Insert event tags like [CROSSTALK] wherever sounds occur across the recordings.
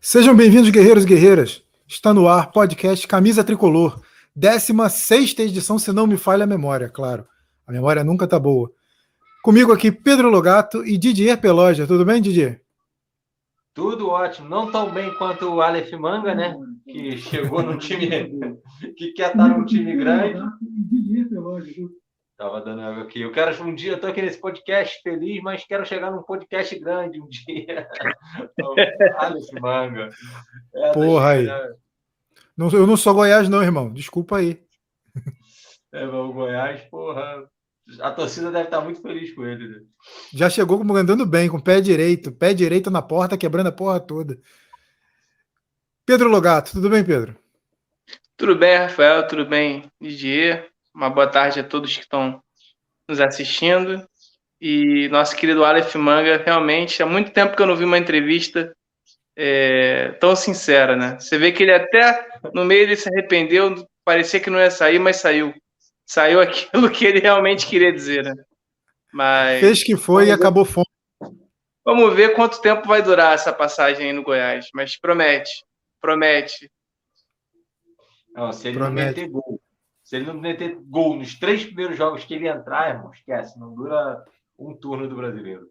Sejam bem-vindos, guerreiros e guerreiras. Está no ar podcast Camisa Tricolor, 16 edição, se não me falha a memória, claro. A memória nunca tá boa. Comigo aqui, Pedro Logato e Didier Peloja. Tudo bem, Didier? Tudo ótimo. Não tão bem quanto o Aleph Manga, né? Que chegou num time [LAUGHS] que quer estar num time grande. Tava dando água aqui. Eu quero um dia, eu tô aqui nesse podcast feliz, mas quero chegar num podcast grande um dia. [LAUGHS] Alex Manga. É, Porra aí. Não, eu não sou Goiás, não, irmão. Desculpa aí. É, o Goiás, porra. A torcida deve estar muito feliz com ele. Né? Já chegou andando bem, com o pé direito, pé direito na porta, quebrando a porra toda. Pedro Logato, tudo bem, Pedro? Tudo bem, Rafael, tudo bem, Didier. Uma boa tarde a todos que estão nos assistindo. E nosso querido Aleph Manga, realmente, há muito tempo que eu não vi uma entrevista é, tão sincera, né? Você vê que ele até no meio ele se arrependeu, parecia que não ia sair, mas saiu. Saiu aquilo [LAUGHS] que ele realmente queria dizer, né? Mas, Fez que foi e acabou fome. Vamos ver quanto tempo vai durar essa passagem aí no Goiás, mas promete, promete. Não, se ele promete. não meter gol, se ele não meter gol nos três primeiros jogos que ele entrar, irmão, esquece, não dura um turno do brasileiro.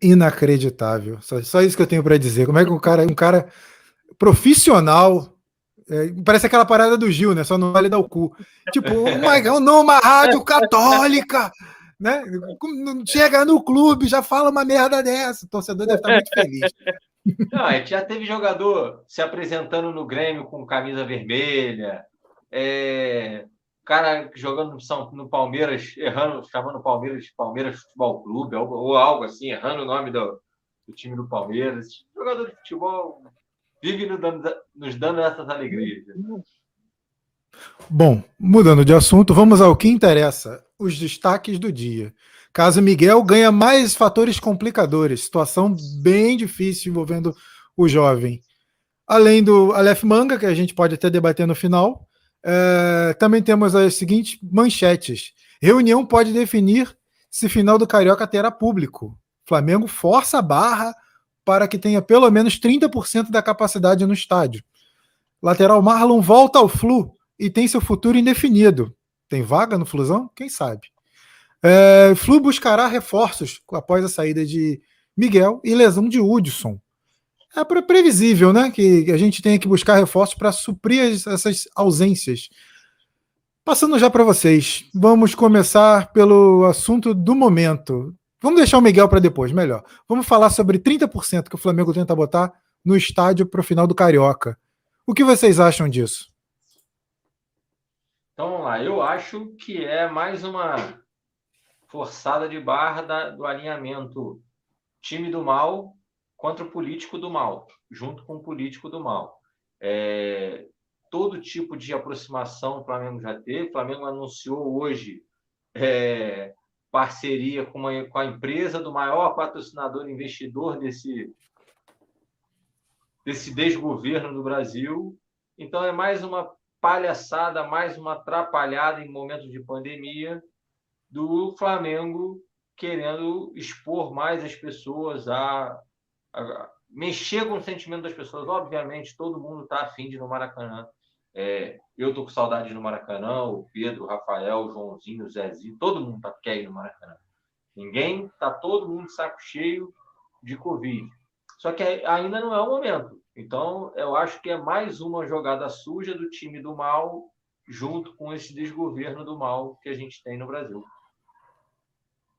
Inacreditável. Só, só isso que eu tenho para dizer. Como é que um cara, um cara profissional. É, parece aquela parada do Gil, né? Só não vale dar o cu. Tipo, [LAUGHS] uma, numa rádio católica, né? Chega no clube, já fala uma merda dessa. O torcedor deve estar muito feliz. Não, a gente já teve jogador se apresentando no Grêmio com camisa vermelha, é, cara jogando no, no Palmeiras, errando, chamando o Palmeiras de Palmeiras Futebol Clube, ou, ou, algo assim, errando o nome do, do time do Palmeiras. Jogador de futebol vive nos dando essas alegrias. Bom, mudando de assunto, vamos ao que interessa: os destaques do dia. Caso Miguel ganha mais fatores complicadores, situação bem difícil envolvendo o jovem. Além do Aleph Manga, que a gente pode até debater no final, é, também temos as seguintes manchetes. Reunião pode definir se final do Carioca terá público. Flamengo força a barra para que tenha pelo menos 30% da capacidade no estádio. Lateral Marlon volta ao Flu e tem seu futuro indefinido. Tem vaga no Flusão? Quem sabe? É, Flu buscará reforços após a saída de Miguel e lesão de Hudson. É previsível, né? Que a gente tenha que buscar reforços para suprir essas ausências. Passando já para vocês, vamos começar pelo assunto do momento. Vamos deixar o Miguel para depois, melhor. Vamos falar sobre 30% que o Flamengo tenta botar no estádio para o final do Carioca. O que vocês acham disso? Então vamos lá, eu acho que é mais uma forçada de barra da, do alinhamento time do mal contra o político do mal, junto com o político do mal. É, todo tipo de aproximação o Flamengo já teve. O Flamengo anunciou hoje é, parceria com, uma, com, a empresa do maior patrocinador investidor desse, desse desgoverno do Brasil. Então, é mais uma palhaçada, mais uma atrapalhada em momentos de pandemia do Flamengo querendo expor mais as pessoas a, a mexer com o sentimento das pessoas. Obviamente, todo mundo está afim de ir no Maracanã. É, eu tô com saudade no Maracanã, o Pedro, o Rafael, o Joãozinho, o Zezinho, todo mundo tá, quer ir no Maracanã. Ninguém, tá todo mundo saco cheio de Covid. Só que ainda não é o momento. Então, eu acho que é mais uma jogada suja do time do mal, junto com esse desgoverno do mal que a gente tem no Brasil.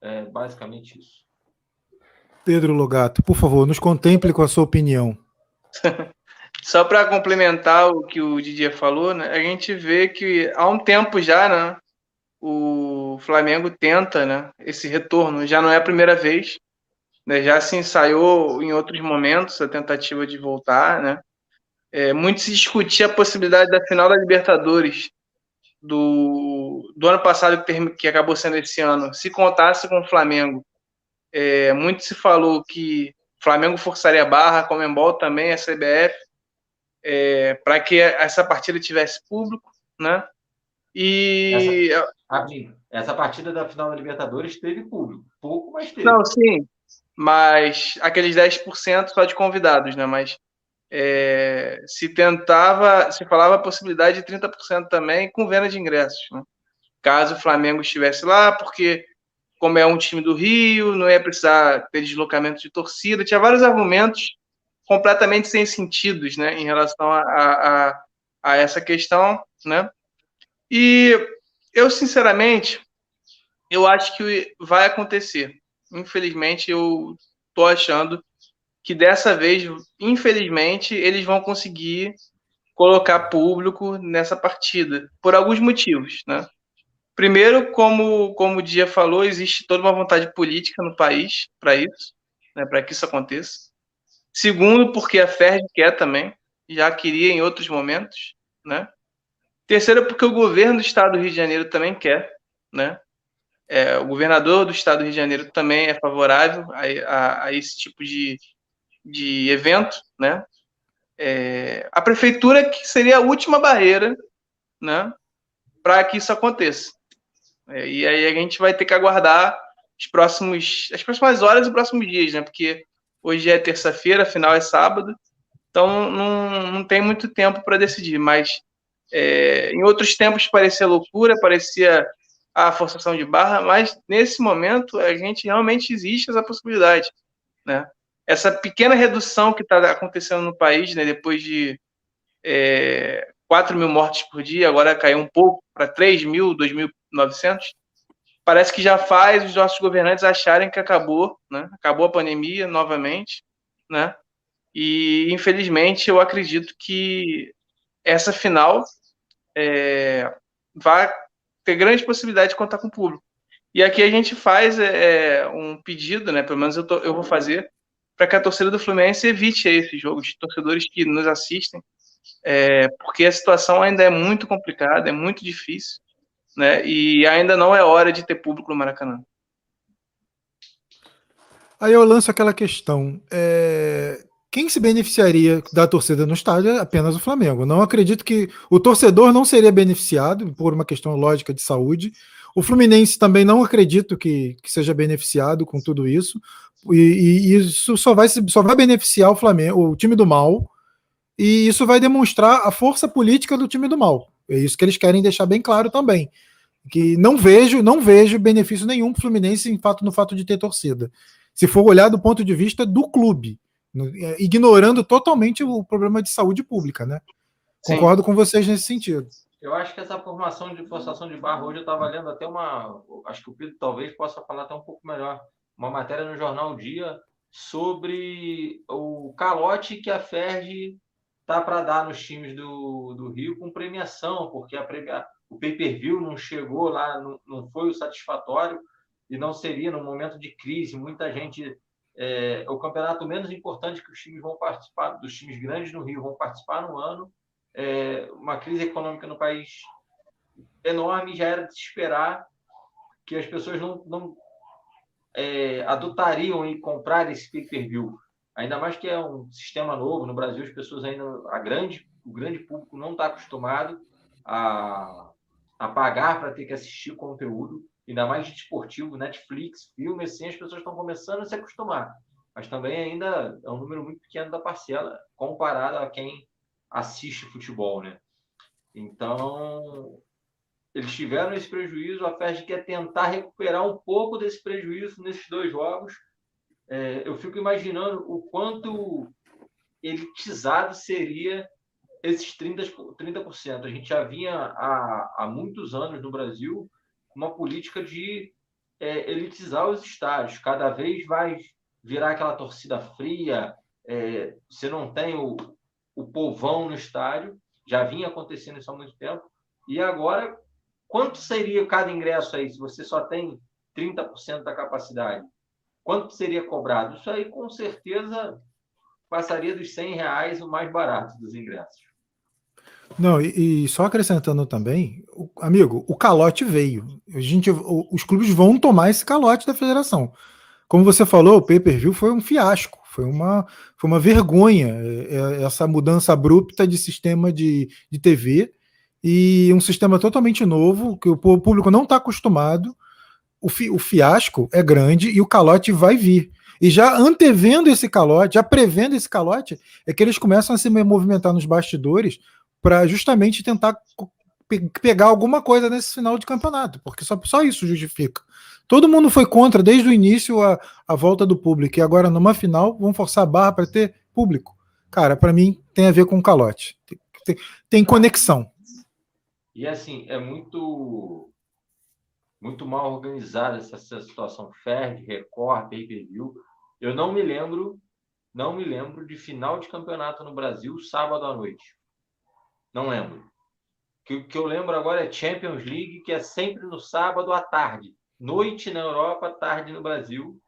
É basicamente isso. Pedro Logato, por favor, nos contemple com a sua opinião. [LAUGHS] Só para complementar o que o Didier falou, né, a gente vê que há um tempo já, né, o Flamengo tenta né, esse retorno. Já não é a primeira vez, né, já se ensaiou em outros momentos a tentativa de voltar. Né. É, muito se discutia a possibilidade da final da Libertadores do, do ano passado, que, que acabou sendo esse ano, se contasse com o Flamengo. É, muito se falou que Flamengo forçaria a barra, Comembol também, a CBF, é, para que essa partida tivesse público, né? E. Essa, essa partida da final da Libertadores teve público, pouco, mas teve. Não, sim. mas aqueles 10% só de convidados, né? Mas é, se tentava, se falava a possibilidade de 30% também com venda de ingressos, né? caso o Flamengo estivesse lá, porque como é um time do Rio, não ia precisar ter deslocamento de torcida, tinha vários argumentos completamente sem sentidos, né, em relação a, a, a essa questão, né, e eu, sinceramente, eu acho que vai acontecer. Infelizmente, eu tô achando que dessa vez, infelizmente, eles vão conseguir colocar público nessa partida, por alguns motivos, né? Primeiro, como, como o Dia falou, existe toda uma vontade política no país para isso, né, para que isso aconteça. Segundo, porque a FERJ quer também, já queria em outros momentos, né? Terceiro, porque o governo do estado do Rio de Janeiro também quer, né? É, o governador do estado do Rio de Janeiro também é favorável a, a, a esse tipo de, de evento, né? É, a prefeitura que seria a última barreira, né? Para que isso aconteça. É, e aí a gente vai ter que aguardar os próximos, as próximas horas e os próximos dias, né? Porque hoje é terça-feira, afinal é sábado, então não, não tem muito tempo para decidir. Mas é, em outros tempos parecia loucura, parecia a forçação de barra, mas nesse momento a gente realmente existe essa possibilidade, né? Essa pequena redução que está acontecendo no país, né? Depois de é, 4 mil mortes por dia, agora caiu um pouco para 3 mil, 2.900, parece que já faz os nossos governantes acharem que acabou, né? Acabou a pandemia novamente, né? E infelizmente eu acredito que essa final é, vai ter grande possibilidade de contar com o público. E aqui a gente faz é, um pedido, né? Pelo menos eu, tô, eu vou fazer para que a torcida do Fluminense evite esse jogo de torcedores que nos assistem é, porque a situação ainda é muito complicada, é muito difícil, né? E ainda não é hora de ter público no Maracanã. Aí eu lanço aquela questão: é, quem se beneficiaria da torcida no estádio é apenas o Flamengo. Não acredito que o torcedor não seria beneficiado por uma questão lógica de saúde. O Fluminense também não acredito que, que seja beneficiado com tudo isso. E, e, isso só vai, só vai beneficiar o Flamengo, o time do mal, e isso vai demonstrar a força política do time do mal. É isso que eles querem deixar bem claro também. Que não vejo, não vejo benefício nenhum para o Fluminense em fato, no fato de ter torcida. Se for olhar do ponto de vista do clube, é, ignorando totalmente o problema de saúde pública, né? Sim. Concordo com vocês nesse sentido. Eu acho que essa formação de forçação de barra hoje eu estava lendo até uma. Acho que o Pedro talvez possa falar até um pouco melhor. Uma matéria no jornal Dia sobre o calote que a Ferdi tá para dar nos times do, do Rio com premiação, porque a premia, o pay-per-view não chegou lá, não, não foi o satisfatório e não seria no momento de crise. Muita gente é, o campeonato menos importante que os times vão participar, dos times grandes no Rio vão participar no ano. É, uma crise econômica no país enorme, já era de se esperar que as pessoas não, não é, adotariam e comprar esse pay-per-view. Ainda mais que é um sistema novo no Brasil, as pessoas ainda, a grande, o grande público não está acostumado a, a pagar para ter que assistir conteúdo, ainda mais de esportivo, Netflix, filmes, assim, as pessoas estão começando a se acostumar. Mas também ainda é um número muito pequeno da parcela comparado a quem assiste futebol, né? Então, eles tiveram esse prejuízo, a FERJ quer tentar recuperar um pouco desse prejuízo nesses dois jogos, é, eu fico imaginando o quanto elitizado seria esses 30%. 30%. A gente já vinha há, há muitos anos no Brasil uma política de é, elitizar os estádios. Cada vez vai virar aquela torcida fria, é, você não tem o, o povão no estádio, já vinha acontecendo isso há muito tempo. E agora, quanto seria cada ingresso aí se você só tem 30% da capacidade? Quanto seria cobrado? Isso aí, com certeza, passaria dos 100 reais o mais barato dos ingressos. Não, e, e só acrescentando também, o, amigo, o calote veio. A gente, o, os clubes vão tomar esse calote da federação. Como você falou, o pay-per-view foi um fiasco, foi uma, foi uma vergonha é, é, essa mudança abrupta de sistema de, de TV e um sistema totalmente novo que o público não está acostumado o, fi, o fiasco é grande e o calote vai vir. E já antevendo esse calote, já prevendo esse calote, é que eles começam a se movimentar nos bastidores para justamente tentar pegar alguma coisa nesse final de campeonato, porque só, só isso justifica. Todo mundo foi contra desde o início a, a volta do público, e agora numa final vão forçar a barra para ter público. Cara, para mim tem a ver com calote. Tem, tem, tem conexão. E assim, é muito muito mal organizada essa, essa situação Ferg, Record, pay-per-view. Eu não me lembro, não me lembro de final de campeonato no Brasil sábado à noite. Não lembro. O que, que eu lembro agora é Champions League, que é sempre no sábado à tarde. Noite na Europa, tarde no Brasil.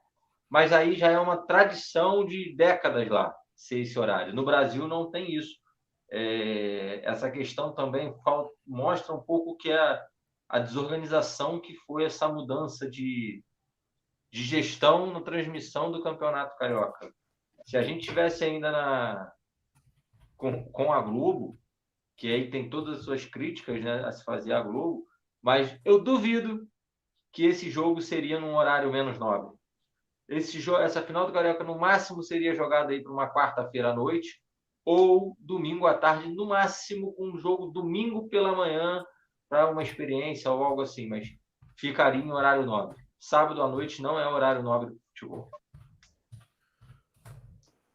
Mas aí já é uma tradição de décadas lá, ser esse horário. No Brasil não tem isso. É, essa questão também mostra um pouco que a, a desorganização que foi essa mudança de, de gestão na transmissão do Campeonato Carioca. Se a gente tivesse ainda na, com, com a Globo, que aí tem todas as suas críticas né, a se fazer a Globo, mas eu duvido que esse jogo seria num horário menos nobre. Esse jogo, essa final do Carioca, no máximo, seria jogada aí para uma quarta-feira à noite ou domingo à tarde, no máximo, um jogo domingo pela manhã, para uma experiência ou algo assim, mas ficaria em horário nobre. Sábado à noite não é horário nobre do futebol.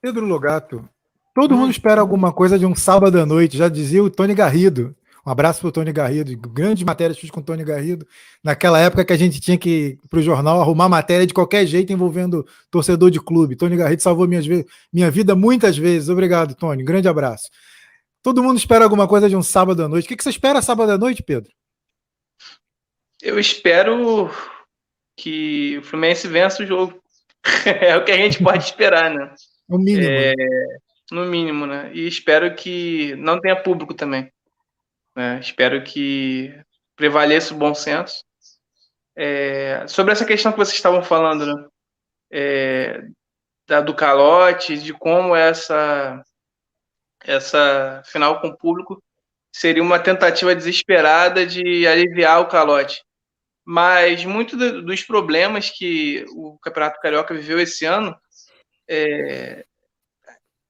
Pedro Logato, todo hum. mundo espera alguma coisa de um sábado à noite, já dizia o Tony Garrido. Um abraço para o Tony Garrido, grandes matérias fiz com o Tony Garrido, naquela época que a gente tinha que, para o jornal, arrumar matéria de qualquer jeito envolvendo torcedor de clube. Tony Garrido salvou minhas, minha vida muitas vezes. Obrigado, Tony. Grande abraço. Todo mundo espera alguma coisa de um sábado à noite. O que, você espera sábado à noite, Pedro? Eu espero que o Fluminense vença o jogo. [LAUGHS] é o que a gente pode esperar, né? No mínimo. É, no mínimo, né? E espero que não tenha público também. Né? Espero que prevaleça o bom senso. É, sobre essa questão que vocês estavam falando, né? É, da, do calote, de como essa essa final com o público seria uma tentativa desesperada de aliviar o calote. Mas muitos dos problemas que o Campeonato Carioca viveu esse ano é,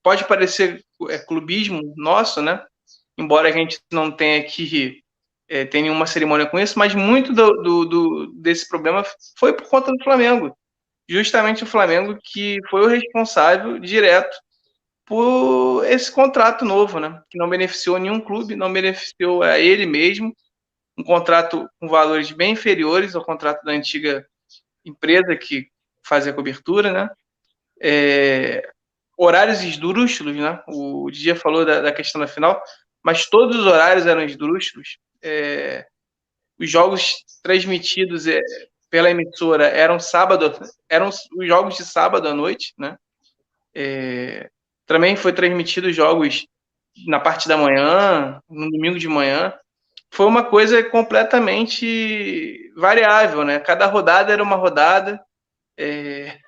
pode parecer é, clubismo nosso, né? Embora a gente não tenha aqui é, tem nenhuma cerimônia com isso, mas muito do, do, do, desse problema foi por conta do Flamengo. Justamente o Flamengo que foi o responsável direto por esse contrato novo, né? Que não beneficiou nenhum clube, não beneficiou a ele mesmo. Um contrato com valores bem inferiores ao contrato da antiga empresa que fazia cobertura, né? É, horários esdrúxulos, né? O Dia falou da, da, questão da final, mas todos os horários eram esdrúxulos. É, os jogos transmitidos é, pela emissora eram sábado, eram os jogos de sábado à noite, né? É, também foi transmitido jogos na parte da manhã, no domingo de manhã. Foi uma coisa completamente variável, né? Cada rodada era uma rodada. É,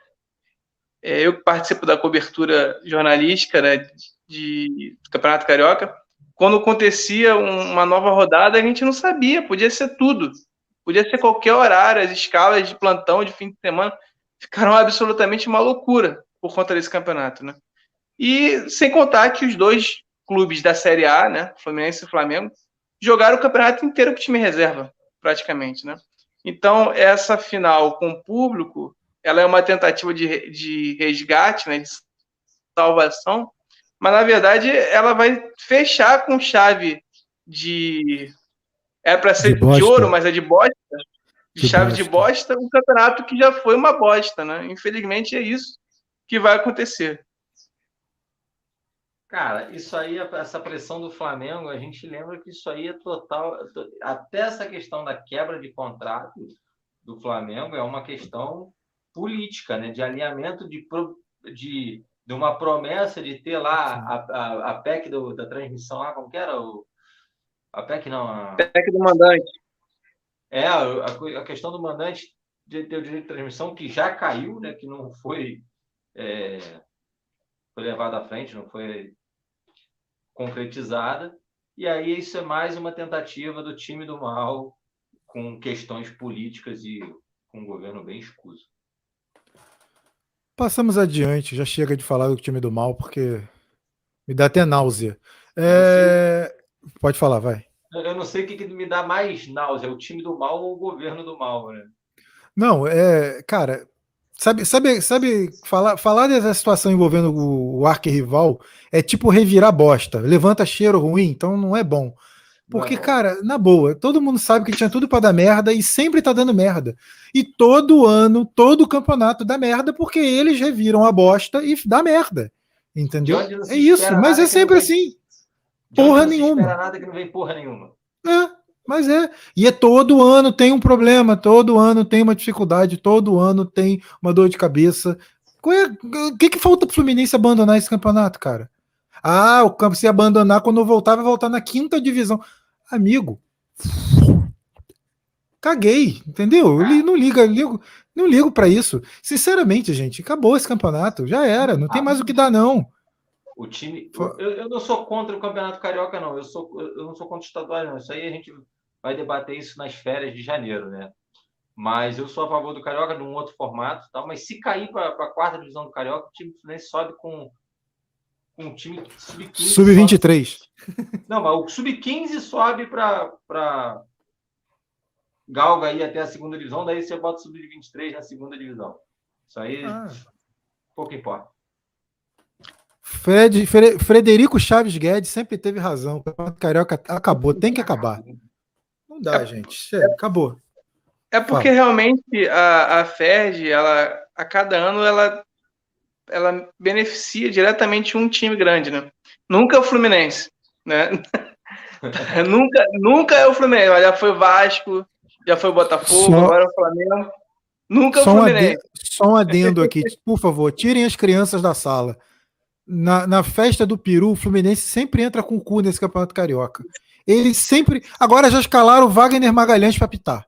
é, eu participo da cobertura jornalística né, de, do Campeonato Carioca. Quando acontecia uma nova rodada, a gente não sabia, podia ser tudo. Podia ser qualquer horário, as escalas de plantão de fim de semana ficaram absolutamente uma loucura por conta desse campeonato, né? E sem contar que os dois clubes da Série A, né, Fluminense e Flamengo, jogaram o campeonato inteiro com time reserva, praticamente, né? Então, essa final com o público, ela é uma tentativa de, de resgate, né, de salvação, mas na verdade ela vai fechar com chave de é para ser de, de, ouro, mas é de bosta, de, de chave bosta. de bosta, um campeonato que já foi uma bosta, né? Infelizmente é isso que vai acontecer. Cara, isso aí, essa pressão do Flamengo, a gente lembra que isso aí é total. Até essa questão da quebra de contrato do Flamengo é uma questão política, né? De alinhamento de, de, de uma promessa de ter lá a, a, a PEC do, da transmissão lá, como que era? O, a PEC não. A... PEC do mandante. É, a, a questão do mandante de ter o direito de transmissão que já caiu, né? Que não foi. É, foi levada à frente, não foi concretizada. E aí isso é mais uma tentativa do time do mal com questões políticas e com um governo bem escuso. Passamos adiante, já chega de falar do time do mal, porque me dá até náusea. É... Pode falar, vai. Eu não sei o que, que me dá mais náusea, o time do mal ou o governo do mal, né? Não, é, cara, sabe, sabe, sabe falar, falar dessa situação envolvendo o, o arquirrival é tipo revirar bosta, levanta cheiro ruim, então não é bom. Porque, é cara, na boa, todo mundo sabe que tinha tudo para dar merda e sempre tá dando merda. E todo ano, todo campeonato dá merda porque eles reviram a bosta e dá merda. Entendeu? É isso, mas é sempre assim. Porra nenhuma. Não nada que não vem porra nenhuma. É, mas é. E é todo ano tem um problema, todo ano tem uma dificuldade, todo ano tem uma dor de cabeça. É, o que, que falta pro Fluminense abandonar esse campeonato, cara? Ah, o campo se abandonar quando voltar, vai voltar na quinta divisão. Amigo, caguei, entendeu? Eu não liga, ligo, não ligo para isso. Sinceramente, gente, acabou esse campeonato, já era, não tem mais o que dar não. O time, eu, eu não sou contra o campeonato carioca não, eu sou eu não sou contra o estadual não. Isso aí a gente vai debater isso nas férias de janeiro, né? Mas eu sou a favor do carioca num outro formato, tal. Mas se cair para a quarta divisão do carioca, o time Fluminense sobe com um time sub-15. Sub-23. Não, mas o sub-15 sobe para galga aí até a segunda divisão, daí você bota o sub-23 na segunda divisão. Isso aí ah. pouco importa. Fred, Frederico Chaves Guedes sempre teve razão. O Campeonato Carioca acabou, tem que acabar. Não dá, é, gente. É, acabou. É porque Fala. realmente a, a FERJ, ela, a cada ano, ela ela beneficia diretamente um time grande, né? Nunca é o Fluminense, né? [LAUGHS] nunca, nunca é o Fluminense, já foi o Vasco, já foi o Botafogo, só, agora é o Flamengo. Nunca é o Fluminense. Um adendo, só um adendo aqui, por favor, tirem as crianças da sala. Na, na festa do Peru, o Fluminense sempre entra com o cu nesse Campeonato Carioca. Eles sempre. Agora já escalaram o Wagner Magalhães para pitar.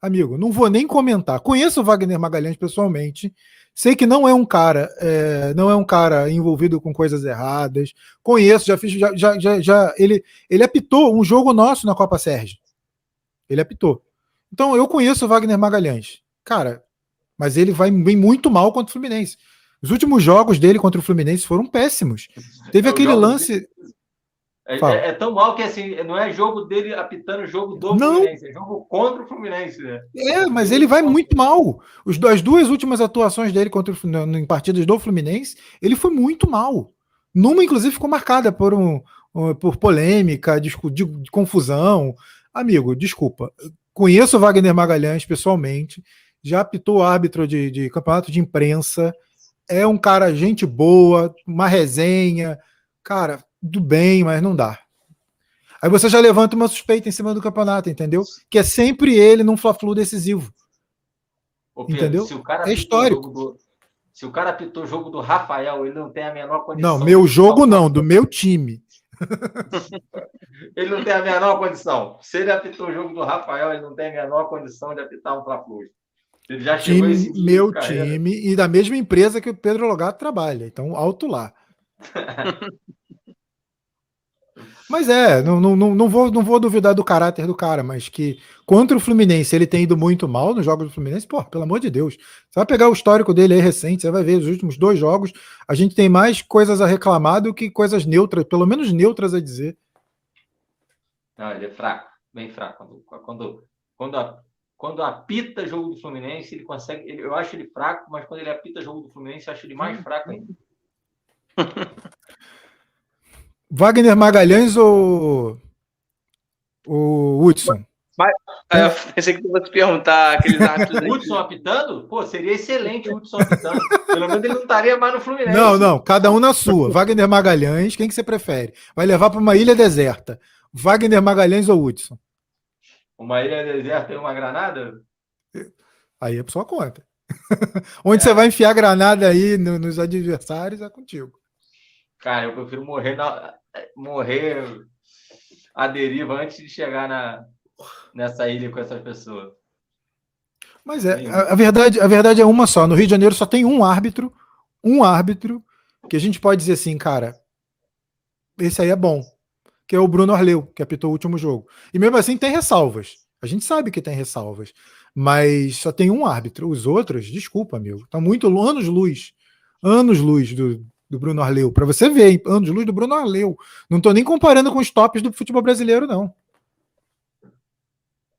Amigo, não vou nem comentar. Conheço o Wagner Magalhães pessoalmente. Sei que não é um cara, é, não é um cara envolvido com coisas erradas. Conheço, já fiz, já, já, já, já, ele, ele apitou um jogo nosso na Copa Sérgio. Ele apitou. Então eu conheço o Wagner Magalhães, cara, mas ele vai vem muito mal contra o Fluminense. Os últimos jogos dele contra o Fluminense foram péssimos. Teve é aquele lance. É, é, tão mal que assim, não é jogo dele apitando jogo do não. Fluminense, é jogo contra o Fluminense. Né? É, mas ele vai muito mal. Os, as duas últimas atuações dele contra o, em partidas do Fluminense, ele foi muito mal. Numa, inclusive, ficou marcada por, um, por polêmica, de, de, de confusão. Amigo, desculpa. Conheço o Wagner Magalhães pessoalmente, já apitou árbitro de, de campeonato de imprensa. É um cara, gente boa, uma resenha. Cara, do bem, mas não dá. Aí você já levanta uma suspeita em cima do campeonato, entendeu? Que é sempre ele num Fla-Flu decisivo. Pedro, entendeu? é histórico. Do, se o cara apitou o jogo do Rafael, ele não tem a menor condição. Não, meu jogo não, do meu time. [LAUGHS] ele não tem a menor condição. Se ele apitou o jogo do Rafael, ele não tem a menor condição de apitar um Fla-Flu. Ele já chegou time, Meu time e da mesma empresa que o Pedro Logato trabalha. Então, alto lá. [LAUGHS] Mas é, não, não, não, vou, não vou duvidar do caráter do cara, mas que contra o Fluminense ele tem ido muito mal nos jogos do Fluminense, pô, pelo amor de Deus. Você vai pegar o histórico dele aí recente, você vai ver os últimos dois jogos, a gente tem mais coisas a reclamar do que coisas neutras, pelo menos neutras a dizer. Não, ele é fraco, bem fraco. Quando, quando, quando, a, quando apita jogo do Fluminense, ele consegue. Ele, eu acho ele fraco, mas quando ele apita jogo do Fluminense, eu acho ele mais fraco ainda. [LAUGHS] Wagner Magalhães ou o Hudson? Mas, é. eu pensei que tu fosse perguntar aqueles [LAUGHS] árbitros. Hudson apitando? Pô, seria excelente o Hudson apitando. Pelo menos ele não estaria mais no Fluminense. Não, não, cada um na sua. Wagner Magalhães, quem que você prefere? Vai levar para uma ilha deserta. Wagner Magalhães ou Hudson? Uma ilha deserta e uma granada? Aí é por sua conta. [LAUGHS] Onde é. você vai enfiar granada aí nos adversários é contigo. Cara, eu prefiro morrer, na, morrer à deriva antes de chegar na, nessa ilha com essas pessoas. Mas é, a, a, verdade, a verdade é uma só. No Rio de Janeiro só tem um árbitro, um árbitro, que a gente pode dizer assim, cara, esse aí é bom, que é o Bruno Arleu, que apitou o último jogo. E mesmo assim tem ressalvas. A gente sabe que tem ressalvas. Mas só tem um árbitro. Os outros, desculpa, amigo, tá muito anos luz Anos-luz do, do Bruno Arleu. Para você ver, anos-luz do Bruno Arleu. Não tô nem comparando com os tops do futebol brasileiro, não.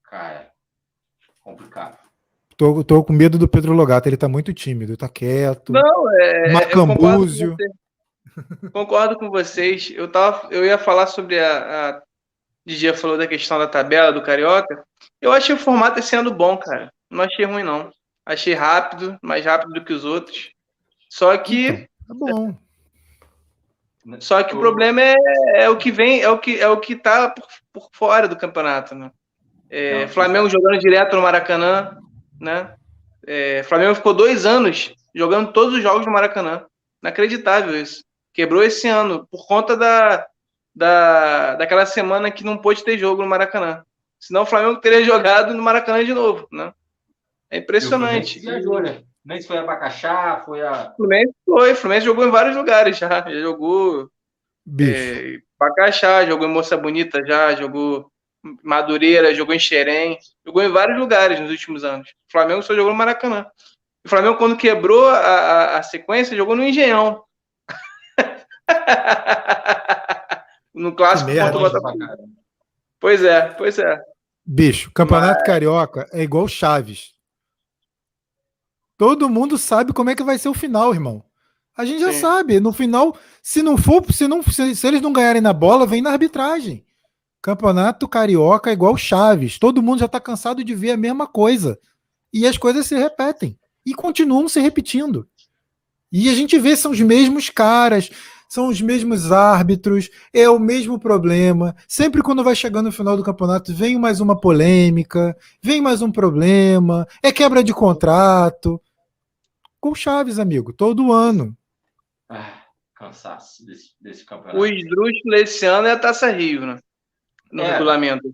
Cara, complicado. Tô, tô com medo do Pedro Logato, ele tá muito tímido, tá quieto. Não, é. Macambúzio. Concordo, [LAUGHS] concordo com vocês. Eu, tava, eu ia falar sobre a, a Didia falou da questão da tabela do Carioca. Eu achei o formato esse ano bom, cara. Não achei ruim, não. Achei rápido, mais rápido do que os outros. Só que. Tá bom. Só que o problema é, é, o que vem, é o que, é o que tá por, por fora do campeonato, né? É, Flamengo jogando direto no Maracanã, né? É, Flamengo ficou dois anos jogando todos os jogos no Maracanã. Inacreditável isso. Quebrou esse ano por conta da, da, daquela semana que não pôde ter jogo no Maracanã. Senão o Flamengo teria [LAUGHS] jogado no Maracanã de novo, né? É impressionante. Viajou, né? Fluminense foi a Bacaxá, foi a. Fluminense foi, Fluminense jogou em vários lugares já. Já jogou. É, Bacaxá, jogou em Moça Bonita já, jogou Madureira, jogou em Xerém, jogou em vários lugares nos últimos anos. O Flamengo só jogou no Maracanã. O Flamengo, quando quebrou a, a, a sequência, jogou no Engenhão. [LAUGHS] no clássico contra o Botafogo. Pois é, pois é. Bicho, Campeonato Mas... Carioca é igual Chaves. Todo mundo sabe como é que vai ser o final, irmão. A gente já Sim. sabe. No final, se não for, se, não, se, se, eles não ganharem na bola, vem na arbitragem. Campeonato Carioca é igual Chaves. Todo mundo já está cansado de ver a mesma coisa. E as coisas se repetem. E continuam se repetindo. E a gente vê, são os mesmos caras, são os mesmos árbitros, é o mesmo problema. Sempre quando vai chegando no final do campeonato, vem mais uma polêmica, vem mais um problema, é quebra de contrato com Chaves, amigo, todo ano. Ah, cansaço desse, desse campeonato. O esdrúxulo esse ano é a Taça Rio, né? No é. regulamento.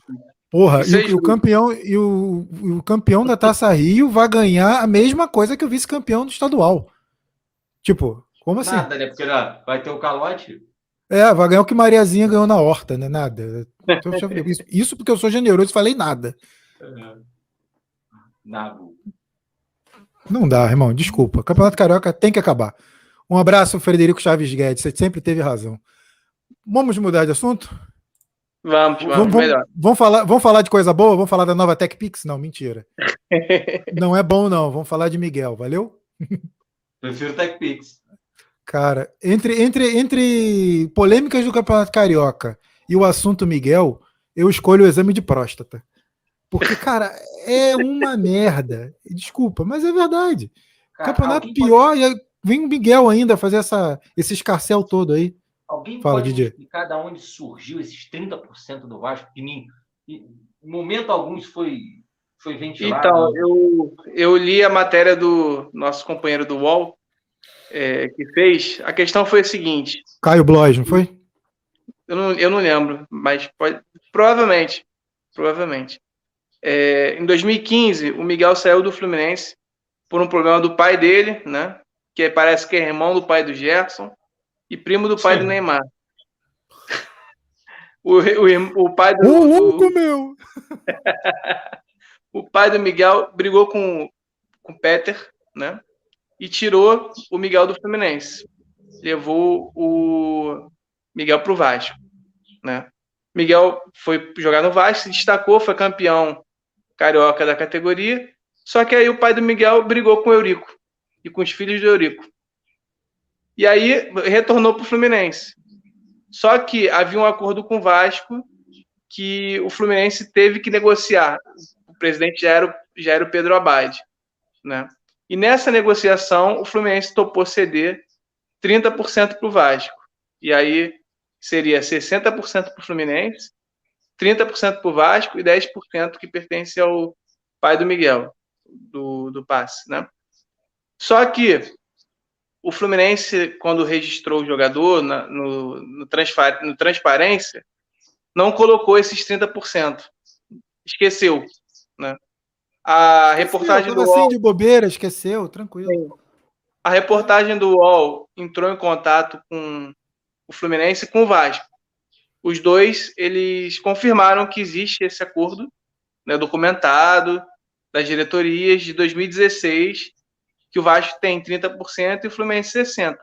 Porra, e, é o, campeão, e o, o, campeão da Taça Rio vai ganhar a mesma coisa que o vice-campeão do estadual. Tipo, como assim? Nada, né? Porque vai ter o calote. É, vai ganhar o que Mariazinha ganhou na horta, né? Nada. Então, isso porque eu sou generoso e falei nada. É. Nada. Não dá, irmão, desculpa. Campeonato Carioca tem que acabar. Um abraço, Frederico Chaves Guedes. Você sempre teve razão. Vamos mudar de assunto? Vamos, vamos, vamos, melhor. Vamos falar, vamos falar de coisa boa? Vamos falar da nova TechPix? Não, mentira. [LAUGHS] não é bom, não. Vamos falar de Miguel, valeu? Prefiro TechPix. Cara, entre, entre, entre polêmicas do Campeonato Carioca e o assunto Miguel, eu escolho o exame de próstata. Porque, cara, é uma merda. Desculpa, mas é verdade. Cara, Campeonato pior pode... e vem o Miguel ainda fazer essa, esse escarcel todo aí. Alguém Fala, pode Didi. explicar de onde surgiu esses 30% do Vasco? Que em momento algum isso foi, foi ventilado. Então, eu, eu li a matéria do nosso companheiro do UOL, é, que fez. A questão foi a seguinte: Caio Blois, não foi? Eu não, eu não lembro, mas pode, provavelmente. Provavelmente. É, em 2015, o Miguel saiu do Fluminense por um problema do pai dele, né? Que parece que é irmão do pai do Gerson e primo do pai Sim. do Neymar. [LAUGHS] O, o, o pai do. O louco, meu! [LAUGHS] o pai do Miguel brigou com, com o Peter, né? E tirou o Miguel do Fluminense. Levou o Miguel para o Vasco, né? Miguel foi jogar no Vasco, se destacou, foi campeão carioca da categoria. Só que aí o pai do Miguel brigou com o Eurico e com os filhos do Eurico. E aí retornou para o Fluminense. Só que havia um acordo com o Vasco que o Fluminense teve que negociar. O presidente já era, já era o Pedro Abade. Né? E nessa negociação, o Fluminense topou ceder 30% para o Vasco. E aí seria 60% para o Fluminense, 30% para o Vasco e 10% que pertence ao pai do Miguel, do, do passe. Né? Só que o Fluminense, quando registrou o jogador na, no, no, no transparência, não colocou esses 30%. Esqueceu. Né? A reportagem do assim UOL... de bobeira, esqueceu, tranquilo. A reportagem do UOL entrou em contato com o Fluminense com o Vasco. Os dois, eles confirmaram que existe esse acordo né, documentado das diretorias de 2016 que o Vasco tem 30% e o Fluminense 60%.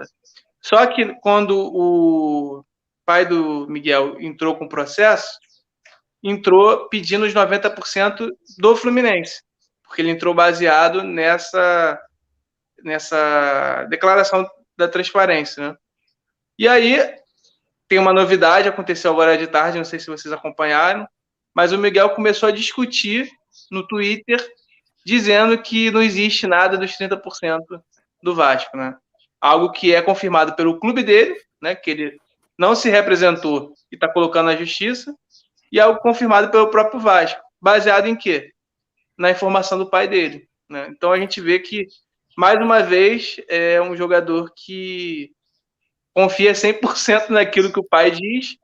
Só que quando o pai do Miguel entrou com o processo, entrou pedindo os 90% do Fluminense, porque ele entrou baseado nessa, nessa declaração da transparência. Né? E aí tem uma novidade, aconteceu agora de tarde, não sei se vocês acompanharam, mas o Miguel começou a discutir no Twitter, dizendo que não existe nada dos 30% do Vasco, né? Algo que é confirmado pelo clube dele, né? Que ele não se representou e está colocando na justiça, e algo confirmado pelo próprio Vasco, baseado em quê? Na informação do pai dele. Né? Então a gente vê que, mais uma vez, é um jogador que confia 100% naquilo que o pai diz,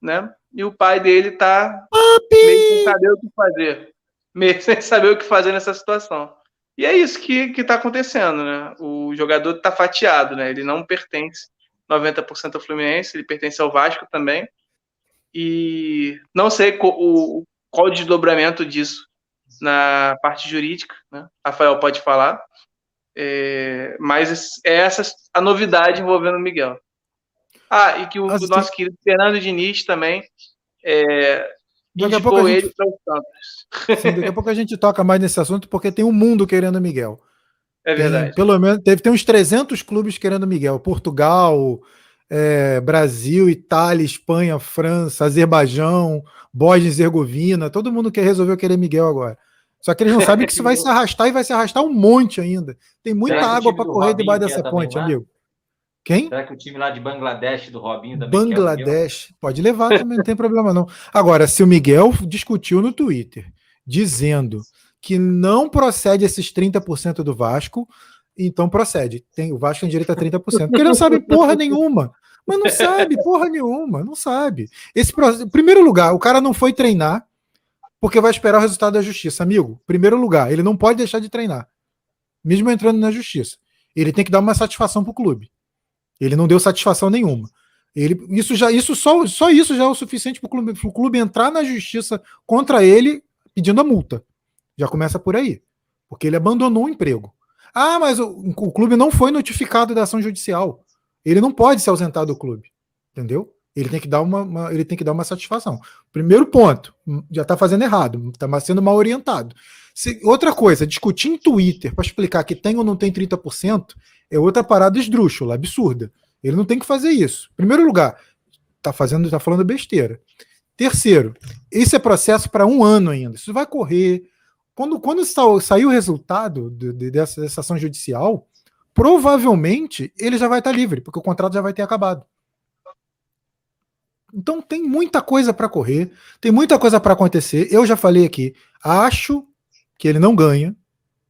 né? E o pai dele está meio sem saber o que fazer. Meio [LAUGHS] sem saber o que fazer nessa situação. E é isso que está acontecendo, né? O jogador está fatiado, né? Ele não pertence 90% ao Fluminense, ele pertence ao Vasco também. E não sei qual o, qual o desdobramento disso na parte jurídica, né? Rafael pode falar. É, mas é essa a novidade envolvendo o Miguel. Ah, e que o, o nosso querido Fernando Diniz também é, daqui a pouco a gente... para o Santos. Sim, daqui a pouco a gente toca mais nesse assunto, porque tem um mundo querendo o Miguel. É verdade. Tem, pelo menos deve ter uns 300 clubes querendo o Miguel. Portugal, é, Brasil, Itália, Espanha, França, Azerbaijão, Bósnia e Herzegovina, todo mundo quer resolver querer Miguel agora. Só que eles não [LAUGHS] sabem que isso vai se arrastar e vai se arrastar um monte ainda. Tem muita água para correr debaixo dessa ponte, lá? amigo. Quem? Será que o time lá de Bangladesh do Robinho também Bangladesh, pode levar também, não tem problema não. Agora, se o Miguel discutiu no Twitter dizendo que não procede esses 30% do Vasco, então procede. Tem, o Vasco tem direito a 30%. Porque ele não sabe porra nenhuma. Mas não sabe porra nenhuma, não sabe. Esse primeiro lugar, o cara não foi treinar porque vai esperar o resultado da justiça, amigo. Primeiro lugar, ele não pode deixar de treinar, mesmo entrando na justiça. Ele tem que dar uma satisfação pro clube. Ele não deu satisfação nenhuma. Ele, isso já, isso só, só isso já é o suficiente para o clube, clube entrar na justiça contra ele pedindo a multa. Já começa por aí, porque ele abandonou o emprego. Ah, mas o, o clube não foi notificado da ação judicial. Ele não pode se ausentar do clube, entendeu? Ele tem que dar uma, uma ele tem que dar uma satisfação. Primeiro ponto, já está fazendo errado, está sendo mal orientado. Se, outra coisa, discutir em Twitter para explicar que tem ou não tem 30% é outra parada esdrúxula, absurda. Ele não tem que fazer isso. Primeiro lugar, está fazendo, tá falando besteira. Terceiro, esse é processo para um ano ainda. Isso vai correr, quando, quando sair o resultado de, de, dessa, dessa ação judicial, provavelmente ele já vai estar livre, porque o contrato já vai ter acabado. Então tem muita coisa para correr, tem muita coisa para acontecer. Eu já falei aqui, acho que ele não ganha,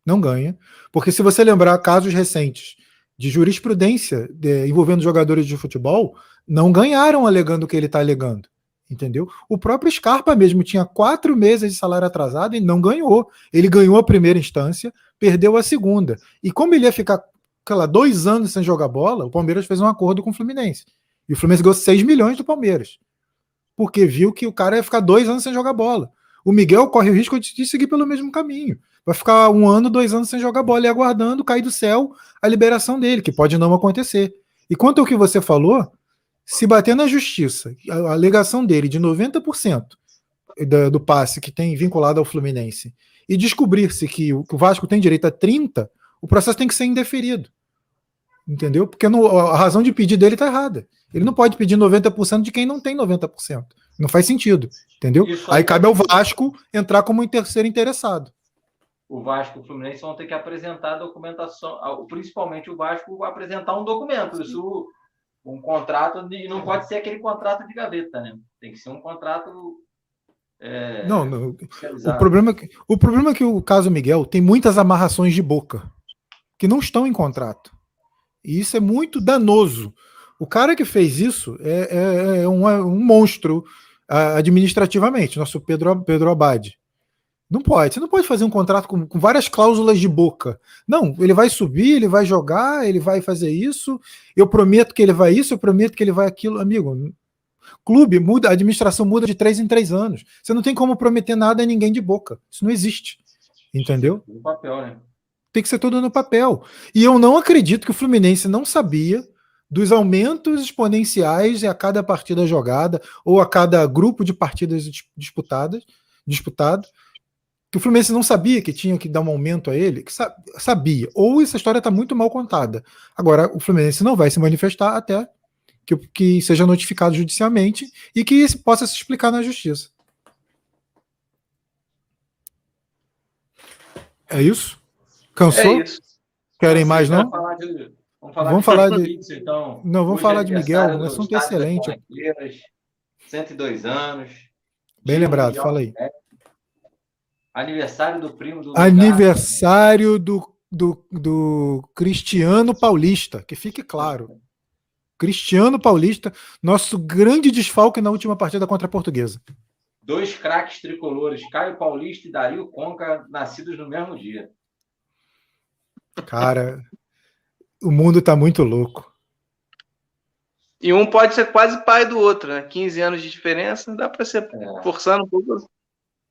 não ganha, porque se você lembrar casos recentes de jurisprudência de, envolvendo jogadores de futebol, não ganharam alegando o que ele está alegando entendeu? O próprio Scarpa mesmo tinha quatro meses de salário atrasado e não ganhou. Ele ganhou a primeira instância, perdeu a segunda. E como ele ia ficar, lá, dois anos sem jogar bola, o Palmeiras fez um acordo com o Fluminense. E o Fluminense ganhou 6 milhões do Palmeiras. Porque viu que o cara ia ficar dois anos sem jogar bola. O Miguel corre o risco de seguir pelo mesmo caminho. Vai ficar um ano, dois anos sem jogar bola e aguardando cair do céu a liberação dele, que pode não acontecer. E quanto ao que você falou, se bater na justiça a alegação dele de 90% do, do passe que tem vinculado ao Fluminense e descobrir-se que o, Vasco tem direito a 30%, o processo tem que ser indeferido. Entendeu? Porque a razão de pedir dele está errada. Ele não pode pedir 90% de quem não tem 90%. Não faz sentido. Entendeu? Aí cabe ao Vasco entrar como um terceiro interessado. O Vasco e o Fluminense vão ter que apresentar documentação, principalmente o Vasco apresentar um documento. Isso um contrato e não pode ser aquele contrato de gaveta, né? Tem que ser um contrato. É, não, não. O problema, é o problema é que o caso Miguel tem muitas amarrações de boca que não estão em contrato. E isso é muito danoso. O cara que fez isso é, é, é um, é um monstro administrativamente, nosso Pedro, Pedro Abad. Não pode. Você não pode fazer um contrato com, com, várias cláusulas de boca. Não, ele vai subir, ele vai jogar, ele vai fazer isso. Eu prometo que ele vai isso, eu prometo que ele vai aquilo. Amigo, clube muda, a administração muda de três em três anos. Você não tem como prometer nada a ninguém de boca. Isso não existe. Entendeu? No papel, né? Tem que ser tudo no papel. E eu não acredito que o Fluminense não sabia dos aumentos exponenciais a cada partida jogada ou a cada grupo de partidas disputadas, disputado, que o Fluminense não sabia que tinha que dar um aumento a ele, que sabia. Ou essa história está muito mal contada. Agora, o Fluminense não vai se manifestar até que, que seja notificado judicialmente e que possa se explicar na justiça. É isso? Cansou? É isso. Querem mais, não? Falar de, vamos falar vamos de, falar de... Isso, então. Não, vamos falar de Miguel, um assunto excelente. 102 anos. Bem lembrado, fala aí. Aniversário do primo do Aniversário do, do, do Cristiano Paulista, que fique claro. Cristiano Paulista, nosso grande desfalque na última partida contra a Portuguesa. Dois craques tricolores, Caio Paulista e Dario Conca, nascidos no mesmo dia. Cara, o mundo tá muito louco. E um pode ser quase pai do outro, né? 15 anos de diferença, dá para ser é. forçando um pouco.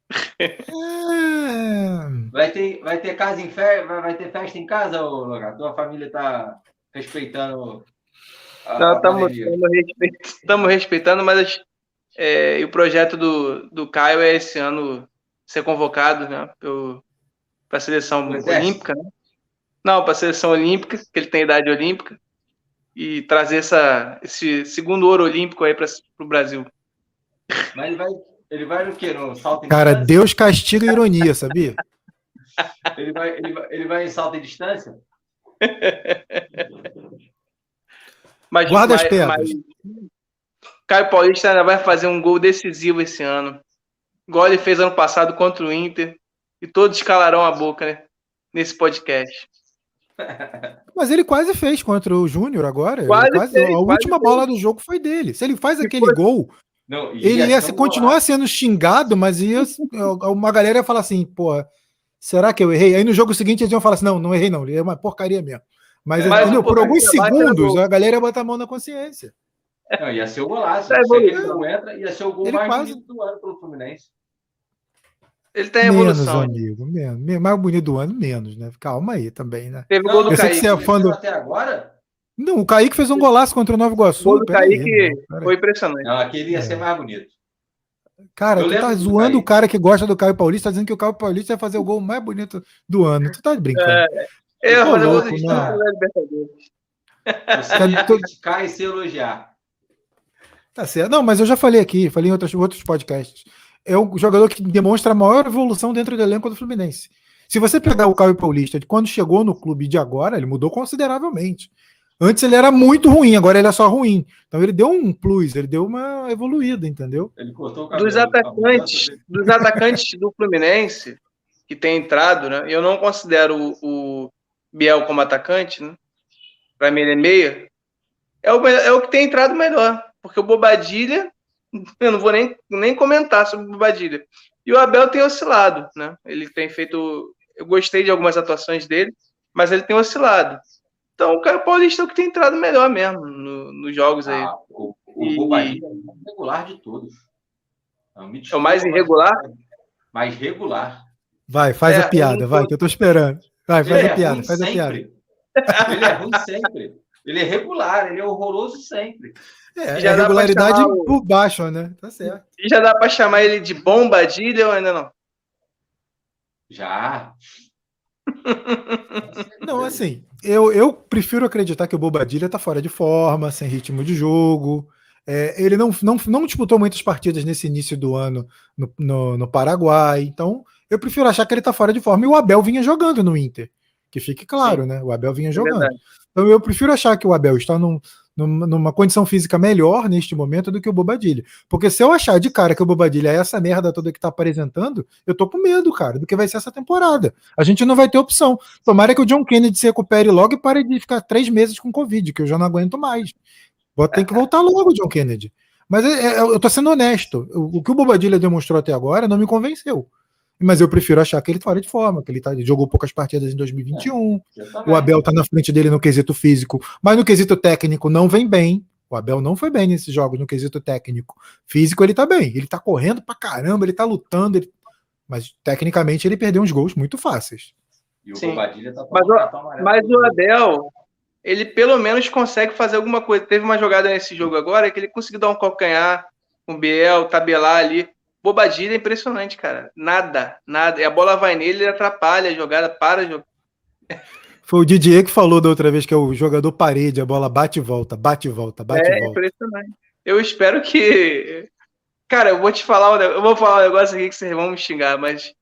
[LAUGHS] Vai, ter, vai ter casa em fe... vai ter festa em casa, ô Logan? Tua família tá respeitando. Estamos respeitando, respeitando, mas é, o projeto do, do Caio é esse ano ser convocado né, para a seleção olímpica. Né? Não, para a seleção olímpica, que ele tem idade olímpica, e trazer essa, esse segundo ouro olímpico aí para o Brasil. Mas ele vai, ele vai no quê? No salto em Cara, distância? Deus castiga a ironia, sabia? ele, vai, ele, vai, ele vai em salto em distância? [LAUGHS] mas, Guarda mas, as pernas. Mas, Caio Paulista ainda vai fazer um gol decisivo esse ano. Igual ele fez ano passado contra o Inter. E todos calarão a boca, né? Nesse podcast. Mas ele quase fez contra o Júnior agora. Quase quase, fez, a última bola fez. do jogo foi dele. Se ele faz aquele gol, não, ele ia se, continuar sendo xingado, mas ia, [LAUGHS] uma galera ia falar assim, pô, será que eu errei? Aí no jogo seguinte eles iam falar assim, não, não errei não, ele é uma porcaria mesmo. Mas, é, mas por alguns segundos a galera ia botar a mão na consciência. Não, ia ser o golaço. É, se ele não entra, ia ser o gol ele mais quase... do ano pelo Fluminense. Ele tem evolução. Menos, amigo. Menos. Mais bonito do ano, menos, né? Calma aí também, né? Teve o gol do Eu Kaique. Que você é fã do... Até agora? Não, o Kaique fez um golaço contra o Nova Iguaçu. O gol do Kaique aí, foi impressionante. Não, aquele ia é. ser mais bonito. Cara, Eu tu tá zoando o cara que gosta do Caio Paulista, tá dizendo que o Caio Paulista vai fazer o gol mais bonito do ano. Tu tá brincando. É, eu, eu, eu louco, Você criticar e se elogiar. Tá certo. Não, mas eu já falei aqui, falei em outros, outros podcasts. É um jogador que demonstra a maior evolução dentro do elenco do Fluminense. Se você pegar o Caio Paulista de quando chegou no clube de agora, ele mudou consideravelmente. Antes ele era muito ruim, agora ele é só ruim. Então ele deu um plus, ele deu uma evoluída, entendeu? Ele cortou o cabelo, dos atacantes, dos atacantes do Fluminense que tem entrado, né? Eu não considero o, o Biel como atacante, né? Para mim ele é meia. É o, é o que tem entrado melhor. Porque o Bobadilha, eu não vou nem, nem comentar sobre o Bobadilha. E o Abel tem oscilado, né? Ele tem feito. Eu gostei de algumas atuações dele, mas ele tem oscilado. Então o Caio Paulista é o que tem entrado melhor mesmo no, nos jogos aí. Ah, o, o e... Bobadilha é o mais regular de todos. é o mais irregular? Mais regular. Vai, faz é, a piada, vai, que eu tô esperando. Vai, faz a é piada, faz sempre. a piada. Ele é ruim sempre. Ele é regular, ele é horroroso sempre. É, já é regularidade o... por baixo, né? Tá certo. E já dá para chamar ele de bombadilha ou ainda não? Já. [LAUGHS] não, assim, eu, eu prefiro acreditar que o Bobadilha tá fora de forma, sem ritmo de jogo. É, ele não, não, não disputou muitas partidas nesse início do ano no, no, no, Paraguai. Então, eu prefiro achar que ele tá fora de forma. E o Abel vinha jogando no Inter. Que fique claro, Sim. né? O Abel vinha é jogando. É então, eu prefiro achar que o Abel está num, numa condição física melhor neste momento do que o Bobadilha. Porque se eu achar de cara que o Bobadilha é essa merda toda que tá apresentando, eu tô com medo, cara, do que vai ser essa temporada. A gente não vai ter opção. Tomara que o John Kennedy se recupere logo e pare de ficar três meses com Covid, que eu já não aguento mais. Tem que voltar logo, John Kennedy. Mas é, é, eu tô sendo honesto. O, que o Bobadilha demonstrou até agora não me convenceu. Mas eu prefiro achar que ele fora de forma, que ele, tá, jogou poucas partidas em 2021. É, o Abel tá na frente dele no quesito físico, mas no quesito técnico não vem bem. O Abel não foi bem nesses jogos no quesito técnico. Físico ele tá bem, ele tá correndo pra caramba, ele tá lutando, ele... mas tecnicamente ele perdeu uns gols muito fáceis. E o Sim. Bobadilha tá Mas o- amarelo. Mas o Abel, ele pelo menos consegue fazer alguma coisa. Teve uma jogada nesse jogo agora que ele conseguiu dar um calcanhar com o Biel, tabelar ali. Bobadilha é impressionante, cara. Nada, nada. E a bola vai nele, ele atrapalha a jogada, para a jogada. Foi o Didier que falou da outra vez que é o jogador parede, a bola bate e volta, bate e volta, bate É e volta. impressionante. Eu espero que. Cara, eu vou te falar, um negócio- eu vou falar um negócio aqui que vocês vão me xingar, mas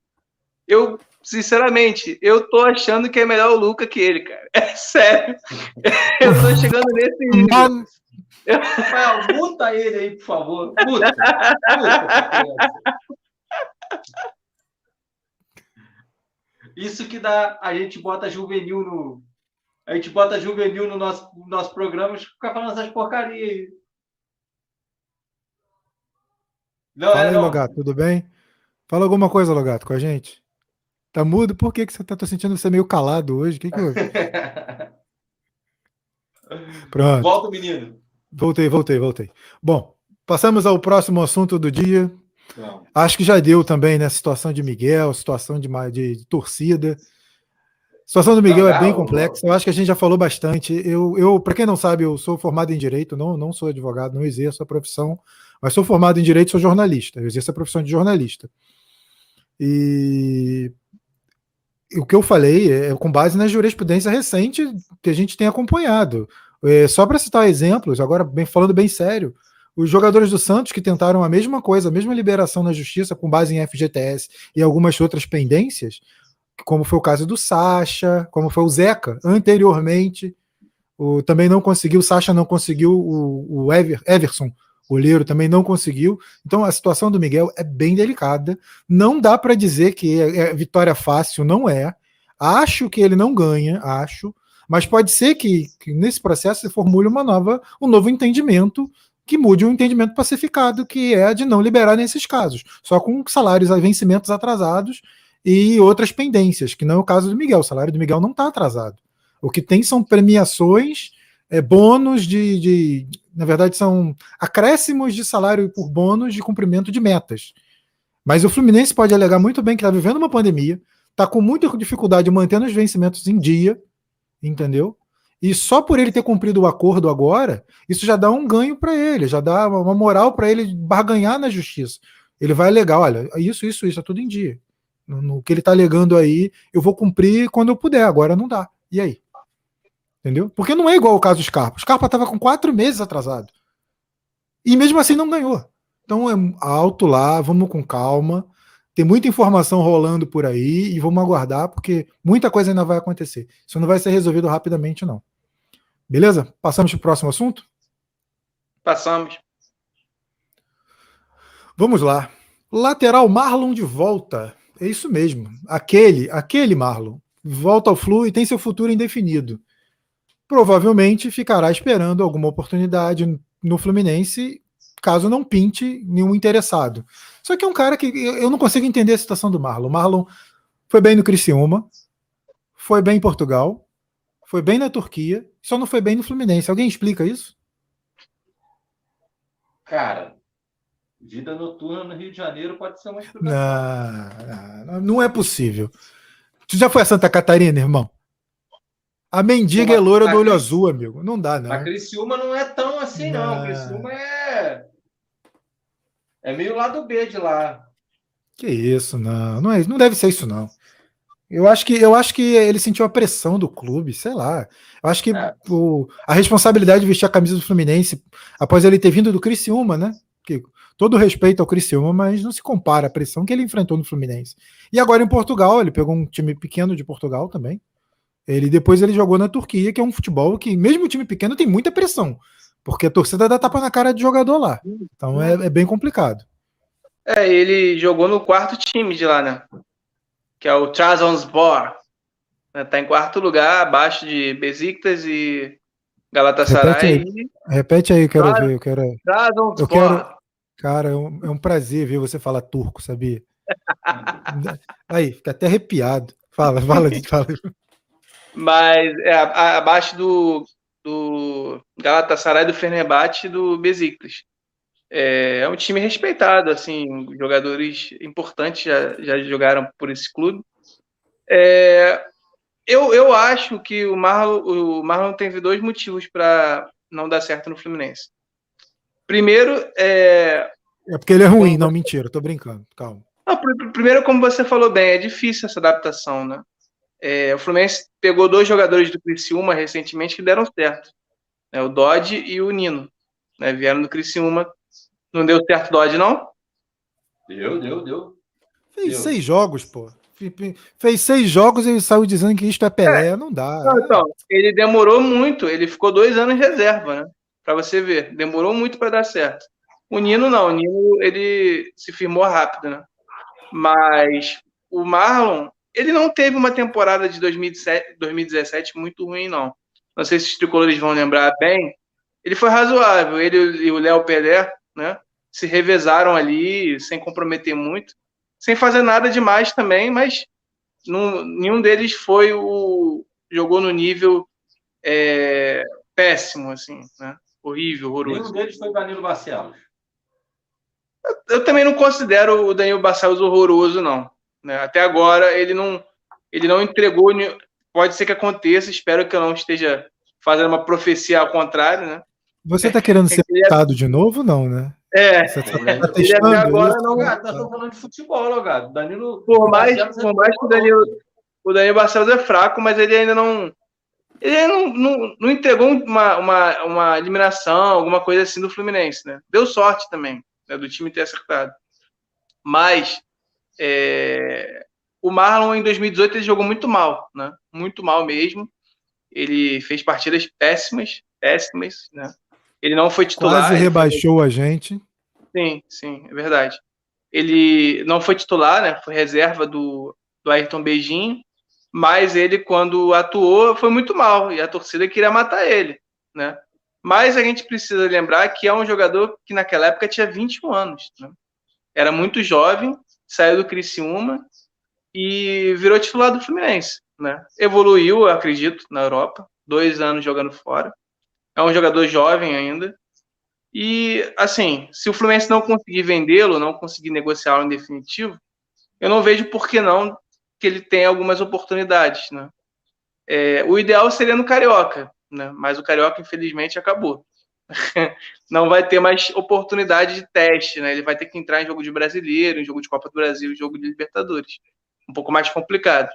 eu, sinceramente, eu tô achando que é melhor o Luca que ele, cara. [LAUGHS] É sério. Eu tô chegando nesse nível. Mas- Rafael, muta ele aí, por favor. Muta. Muta. Isso que dá, a gente bota juvenil no. A gente bota juvenil no nosso, no nosso programa e fica falando essas porcarias aí. Não, Fala é, aí. Logato, tudo bem? Fala alguma coisa, Logato, com a gente. Tá mudo? Por que, que você tá tô sentindo você meio calado hoje? O que que houve? [LAUGHS] Pronto. Volta menino. Voltei, voltei, voltei. Bom, passamos ao próximo assunto do dia. Não. Acho que já deu também, né? Situação de Miguel, situação de, de, de torcida. A situação do Miguel Não, é bem não, complexa. Eu acho que a gente já falou bastante. Eu, eu para quem não sabe, eu sou formado em direito, não, não sou advogado, não exerço a profissão, mas sou formado em direito, sou jornalista. Eu exerço a profissão de jornalista. E e o que eu falei é com base na jurisprudência recente que a gente tem acompanhado. É, só para citar exemplos, agora bem, falando bem sério, os jogadores do Santos que tentaram a mesma coisa, a mesma liberação na justiça com base em FGTS e algumas outras pendências, como foi o caso do Sacha, como foi o Zeca anteriormente, o, também não conseguiu, o Sacha não conseguiu, o, o Ever, Everson, goleiro, também não conseguiu. Então a situação do Miguel é bem delicada. Não dá para dizer que é, é vitória fácil, não é. Acho que ele não ganha, acho. Mas pode ser que, que nesse processo se formule uma nova, um novo entendimento que mude o entendimento pacificado, que é de não liberar nesses casos, só com salários a vencimentos atrasados e outras pendências, que não é o caso do Miguel. O salário do Miguel não está atrasado. O que tem são premiações, é, bônus de, de. Na verdade, são acréscimos de salário por bônus de cumprimento de metas. Mas o Fluminense pode alegar muito bem que está vivendo uma pandemia, está com muita dificuldade mantendo os vencimentos em dia, entendeu? E só por ele ter cumprido o acordo agora, isso já dá um ganho para ele, já dá uma moral para ele barganhar na justiça. Ele vai alegar, olha, isso, isso, isso, é tudo em dia. No, no que ele está alegando aí, eu vou cumprir quando eu puder, agora não dá. E aí? Entendeu? Porque não é igual o caso do Scarpa. O Scarpa estava com quatro meses atrasado. E mesmo assim não ganhou. Então é alto lá, vamos com calma. Tem muita informação rolando por aí e vamos aguardar, porque muita coisa ainda vai acontecer. Isso não vai ser resolvido rapidamente, não. Beleza? Passamos para o próximo assunto? Passamos. Vamos lá. Lateral Marlon de volta. É isso mesmo. Aquele, aquele Marlon. Volta ao Flu e tem seu futuro indefinido. Provavelmente ficará esperando alguma oportunidade no Fluminense, caso não pinte nenhum interessado. Só que é um cara que eu não consigo entender a situação do Marlon. O Marlon foi bem no Criciúma, foi bem em Portugal, foi bem na Turquia, só não foi bem no Fluminense. Alguém explica isso? Cara, vida noturna no Rio de Janeiro pode ser uma explicação. Não, não é possível. Tu já foi a Santa Catarina, irmão? A mendiga é loura do olho azul, amigo. Não dá, não. A Criciúma não é tão assim, não. A Criciúma é. É meio lado B de lá. Que isso, não. Não, é, não deve ser isso, não. Eu acho que, eu acho que ele sentiu a pressão do clube, sei lá. Eu acho que É. o, a responsabilidade de vestir a camisa do Fluminense, após ele ter vindo do Criciúma, né? Que, todo respeito ao Criciúma, mas não se compara a pressão que ele enfrentou no Fluminense. E agora em Portugal, ele pegou um time pequeno de Portugal também. Ele depois ele jogou na Turquia, que é um futebol que, mesmo o time pequeno, tem muita pressão. Porque a torcida dá tapa na cara de jogador lá. Então é, é bem complicado. É, ele jogou no quarto time de lá, né? Que é o Trabzonspor. Né, Tá em quarto lugar, abaixo de Besiktas e Repete Galatasaray. Repete aí, eu quero Claro. ver. Eu quero... Eu quero- Cara, é um, é um prazer ver você falar turco, sabia? [LAUGHS] Aí, fica até arrepiado. Fala, fala, fala. Mas é abaixo do, do Galatasaray, do Fenerbahçe e do Besiktas. É, é um time respeitado, assim, jogadores importantes já, já jogaram por esse clube. É, eu, eu acho que o Marlon, o Marlon teve dois motivos para não dar certo no Fluminense. Primeiro, é. É porque ele é ruim, não, mentira, tô brincando, calma. Não, primeiro, como você falou bem, é difícil essa adaptação, né? É, o Fluminense pegou dois jogadores do Criciúma recentemente que deram certo. Né? O Dodge e o Nino. Né? Vieram do Criciúma. Não deu certo o Dodge, não? Deu, deu, deu. Fez deu. seis jogos, pô. Fez seis jogos e saiu dizendo que isto é Pelé. É. Não dá. Não, então, ele demorou muito. Ele ficou dois anos em reserva, né? Para você ver. Demorou muito para dar certo. O Nino não. O Nino, ele se firmou rápido, né? Mas o Marlon, ele não teve uma temporada de 2017, 2017 muito ruim, não. Não sei se os tricolores vão lembrar bem. Ele foi razoável. Ele e o Léo Pelé, né? Se revezaram ali, sem comprometer muito sem fazer nada demais também, mas não, nenhum deles foi o jogou no nível é, péssimo, assim, né? Horrível, horroroso. Nenhum deles foi Danilo Barcelos. Eu, eu, também não considero o Danilo Barcelos horroroso, não. Né? Até agora ele não ele não entregou. Pode ser que aconteça. Espero que eu não esteja fazendo uma profecia ao contrário, né? Você está querendo ser [LAUGHS] citado de novo, não, né? É, Você tá, tá testando agora isso? não. Cara, nós estamos falando de futebol, cara. Danilo. Por mais, por mais que o Danilo, o Danilo Barcelos é fraco, mas ele ainda não. Ele não, não, não entregou uma, uma, uma eliminação, alguma coisa assim do Fluminense, né? Deu sorte também, né, do time ter acertado. Mas é, o Marlon em 2018 ele jogou muito mal, né? Muito mal mesmo. Ele fez partidas péssimas, péssimas, né? Ele não foi titular. Quase rebaixou foi... a gente. Sim, sim, é verdade. Ele não foi titular, né? Foi reserva do, do Ayrton Beijing, mas ele, quando atuou, foi muito mal e a torcida queria matar ele, né? Mas a gente precisa lembrar que é um jogador que naquela época tinha 21 anos, né? Era muito jovem, saiu do Criciúma e virou titular do Fluminense, né? Evoluiu, acredito, na Europa, dois anos jogando fora é um jogador jovem ainda. E, assim, se o Fluminense não conseguir vendê-lo, não conseguir negociá-lo em definitivo, eu não vejo por que não que ele tenha algumas oportunidades, né? É, o ideal seria no Carioca, né? Mas o Carioca, infelizmente, acabou. [LAUGHS] não vai ter mais oportunidade de teste, né? Ele vai ter que entrar em jogo de brasileiro, em jogo de Copa do Brasil, em jogo de Libertadores. Um pouco mais complicado.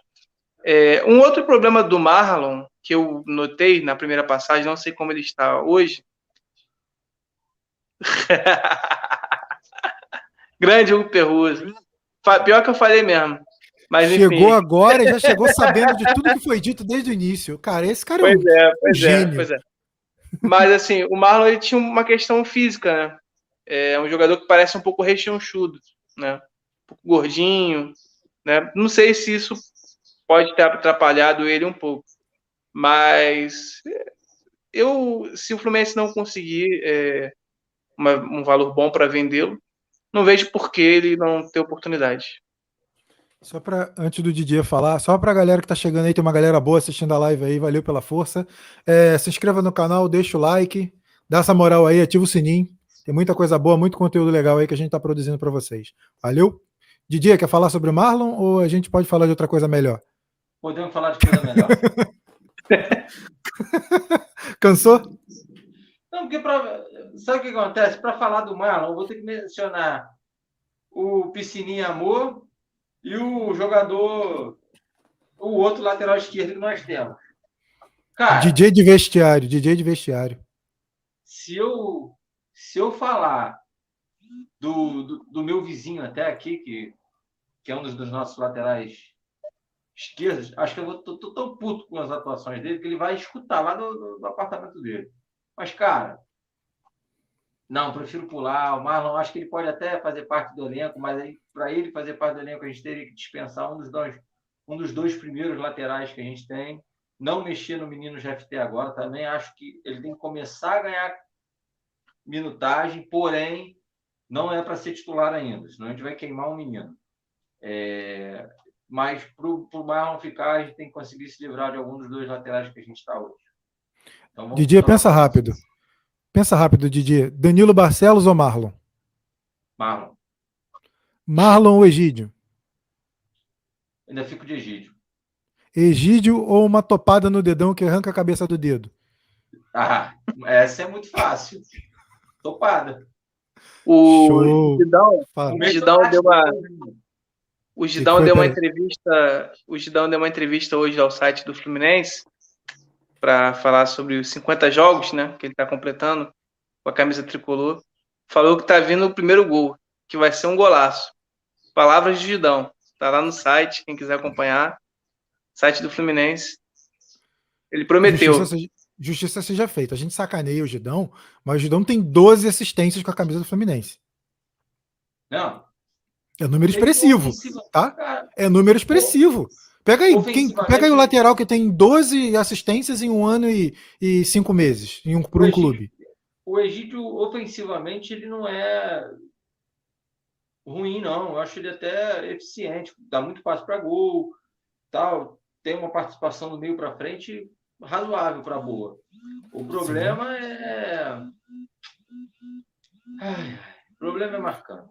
É, um outro problema do Marlon, que eu notei na primeira passagem, não sei como ele está hoje. [LAUGHS] Grande Hugo Perruso. Pior que eu falei mesmo. Mas, chegou agora e já chegou [LAUGHS] sabendo de tudo que foi dito desde o início. Cara, esse cara pois é, um, é, pois gênio. É, pois é. Mas assim, o Marlon ele tinha uma questão física, né? É um jogador que parece um pouco rechonchudo, né? Um pouco gordinho, né? Não sei se isso pode ter atrapalhado ele um pouco. Mas eu, se o Fluminense não conseguir é, uma, um valor bom para vendê-lo, não vejo por que ele não ter oportunidade. Só para antes do Didier falar, só para a galera que está chegando aí, tem uma galera boa assistindo a live aí, valeu pela força. É, se inscreva no canal, deixa o like, dá essa moral aí, ativa o sininho. Tem muita coisa boa, muito conteúdo legal aí que a gente está produzindo para vocês. Valeu? Didier, quer falar sobre o Marlon ou a gente pode falar de outra coisa melhor? Podemos falar de coisa melhor. [LAUGHS] Cansou? Não, porque pra, sabe o que acontece? Para falar do Marlon, eu vou ter que mencionar o Piscininha Amor e o jogador, o outro lateral esquerdo que nós temos. Cara, DJ de vestiário, DJ de vestiário. Se eu, se eu falar do, do, do meu vizinho até aqui, que, que é um dos, dos nossos laterais esquerdas, acho que eu tô, tô, tão puto com as atuações dele que ele vai escutar lá do, do apartamento dele. Mas, cara, não, prefiro pular. O Marlon, acho que ele pode até fazer parte do elenco, mas para ele fazer parte do elenco, a gente teria que dispensar um dos dois, um dos dois primeiros laterais que a gente tem. Não mexer no menino GFT agora. Também acho que ele tem que começar a ganhar minutagem, porém, não é para ser titular ainda, senão a gente vai queimar um menino. É, mas para o Marlon ficar, a gente tem que conseguir se livrar de algum dos dois laterais que a gente está hoje. Então, Didier, pensa rápido. Pensa rápido, Didier. Danilo Barcelos ou Marlon? Marlon. Marlon ou Egídio? Ainda fico de Egídio. Egídio ou uma topada no dedão que arranca a cabeça do dedo? Ah, essa é muito fácil. Topada. O. Gidão, o Gidão deu uma, o Que Gidão deu uma entrevista, o Gidão deu uma entrevista hoje ao site do Fluminense para falar sobre os 50 jogos, né, que ele está completando com a camisa tricolor. Falou que tá vindo o primeiro gol, que vai ser um golaço. Palavras de Gidão. Tá lá no site, quem quiser acompanhar. Site do Fluminense. Ele prometeu. Justiça, seja- justiça seja feita. A gente sacaneia o Gidão, mas o Gidão tem 12 assistências com a camisa do Fluminense. Não. É número Ele expressivo, tá? É número expressivo. Pega aí, quem, pega aí o lateral que tem 12 assistências em um ano e, e cinco meses em um, por um clube. o Egídio, ofensivamente, ele não é ruim, não. Eu acho ele até eficiente. Dá muito passe para gol, tal. Tem uma participação do meio para frente razoável para boa. O problema é. Ai, ai, o problema é marcando.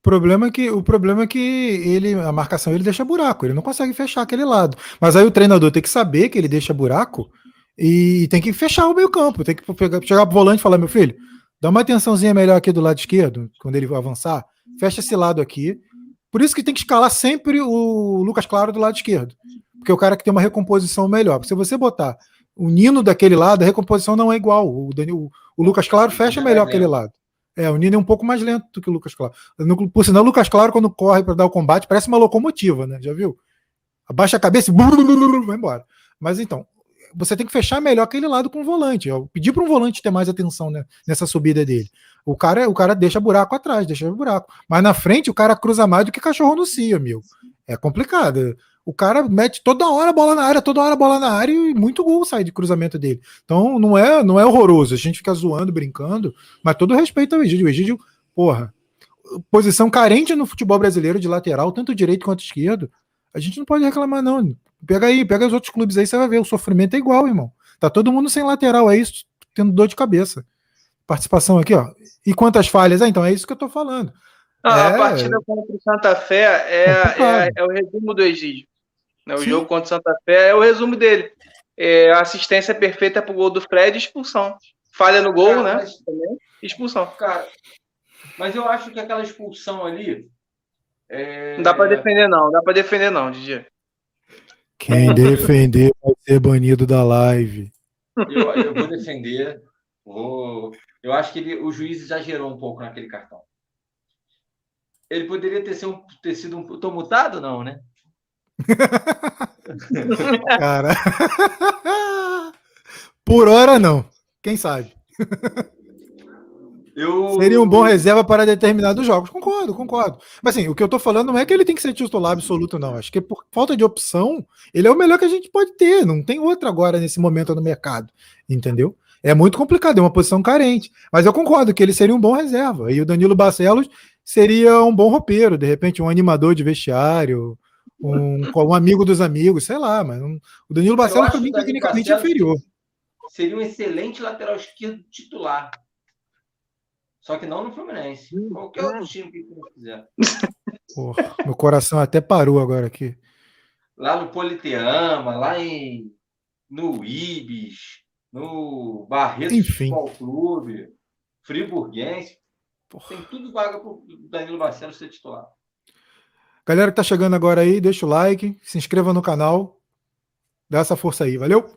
O problema é que, o problema é que ele, a marcação ele deixa buraco, ele não consegue fechar aquele lado. Mas aí o treinador tem que saber que ele deixa buraco e tem que fechar o meio campo, tem que pegar, chegar pro volante e falar, meu filho, dá uma atençãozinha melhor aqui do lado esquerdo, quando ele avançar, fecha esse lado aqui. Por isso que tem que escalar sempre o Lucas Claro do lado esquerdo, porque é o cara que tem uma recomposição melhor. Porque se você botar o Nino daquele lado, a recomposição não é igual. O, o- Lucas Claro fecha É melhor aquele lado. É, o Nino é um pouco mais lento do que o Lucas Claro. No- Por sinal, o Lucas Claro, quando corre para dar o combate, parece uma locomotiva, né? Já viu? Abaixa a cabeça e vai embora. Mas então, você tem que fechar melhor aquele lado com o volante. Eu pedi para um volante ter mais atenção né, nessa subida dele. O cara, o cara deixa buraco atrás, deixa buraco. Mas na frente, o cara cruza mais do que cachorro no cio, meu. É complicado. O cara mete toda hora a bola na área, toda hora a bola na área e muito gol sai de cruzamento dele. Então não é, não é horroroso. A gente fica zoando, brincando, mas todo respeito ao Egídio. O Egídio, porra, posição carente no futebol brasileiro de lateral, tanto direito quanto esquerdo. A gente não pode reclamar, não. Pega aí, pega os outros clubes aí, você vai ver. O sofrimento é igual, irmão. Tá todo mundo sem lateral aí, tendo dor de cabeça. Participação aqui, ó. E quantas falhas? Ah, então é isso que eu tô falando. Ah, É. A partida contra o Santa Fé é, Complicado. é, é o resumo do Egídio. Né? O Sim. jogo contra o Santa Fé é o resumo dele. É, a assistência perfeita pro gol do Fred e expulsão. Falha no gol, Cara, né? mas- Também. Expulsão. Cara, mas eu acho que aquela expulsão ali. é, Não dá pra defender, não. Não dá pra defender, não, Didi. Quem [LAUGHS] defender vai ser banido da live. Eu, eu vou defender. Vou... Eu acho que ele, o juiz exagerou um pouco naquele cartão. Ele poderia ter, sido um, ter sido um. Tô mutado, não, né? [LAUGHS] Cara. [LAUGHS] Por hora, não. Quem sabe? Eu... Seria um bom reserva para determinados jogos. Concordo, concordo. Mas assim, o que eu tô falando não é que ele tem que ser titular absoluto, não. Acho que por falta de opção, ele é o melhor que a gente pode ter. Não tem outro agora nesse momento no mercado. Entendeu? É muito complicado, é uma posição carente. Mas eu concordo que ele seria um bom reserva. E o Danilo Barcelos seria um bom roupeiro, de repente, um animador de vestiário, um, um amigo dos amigos, sei lá, mas um- o Danilo Barcelos, para mim, tecnicamente é inferior. Seria um excelente lateral esquerdo titular. Só que não no Fluminense. Hum, Qualquer outro time que quiser. Porra, meu coração até parou agora aqui. Lá no Politeama, lá em no Ibis, no Barreto Enfim. Futebol Clube, Friburguense. Porra. Tem tudo vaga para o Danilo Barcelos ser titular. Galera que tá chegando agora aí, deixa o like, se inscreva no canal, dá essa força aí, valeu?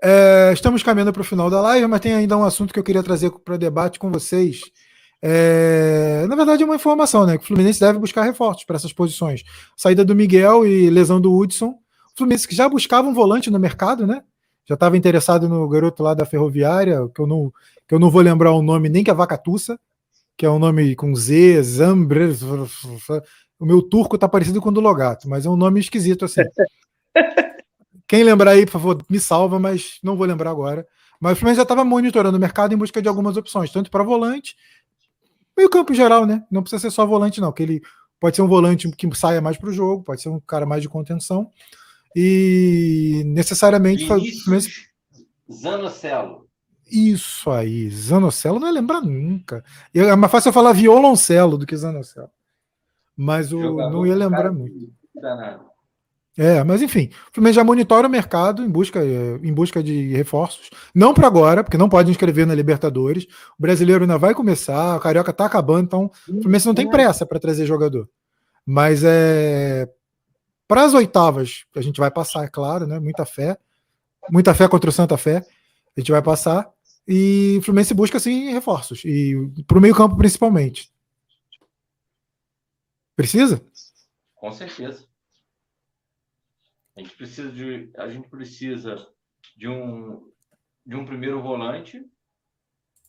É, estamos caminhando para o final da live, mas tem ainda um assunto que eu queria trazer para debate com vocês. É, na verdade, é uma informação, né? Que o Fluminense deve buscar reforços para essas posições. Saída do Miguel e lesão do Hudson. O Fluminense que já buscava um volante no mercado, né? Já estava interessado no garoto lá da Ferroviária, que eu não, que eu não vou lembrar o nome nem que é Vacatussa, que é um nome com Z, Zambre. O meu turco tá parecido com o do Logato, mas é um nome esquisito assim. [LAUGHS] Quem lembrar aí, por favor, me salva, mas não vou lembrar agora. Mas o Fluminense já estava monitorando o mercado em busca de algumas opções, tanto para volante, meio campo em geral, né? Não precisa ser só volante, não, que ele pode ser um volante que saia mais para o jogo, pode ser um cara mais de contenção. E necessariamente Fluminense Vinícius Zanocelo. isso aí, Zanocelo não ia lembrar nunca. É mais fácil eu falar violoncelo do que Zanocelo. Mas o, Jogador não ia lembrar muito. Danado. É, mas enfim, o Fluminense já monitora o mercado em busca, em busca de reforços. Não para agora, porque não pode inscrever na Libertadores. O brasileiro ainda vai começar, o Carioca tá acabando, então o Fluminense não tem pressa para trazer jogador. Mas é. Para as oitavas, a gente vai passar, é claro, né? Muita fé. Muita fé contra o Santa Fé. A gente vai passar. E o Fluminense busca, sim, reforços. E para o meio-campo, principalmente. Precisa? Com certeza. A gente precisa de, a gente precisa de um, de um primeiro volante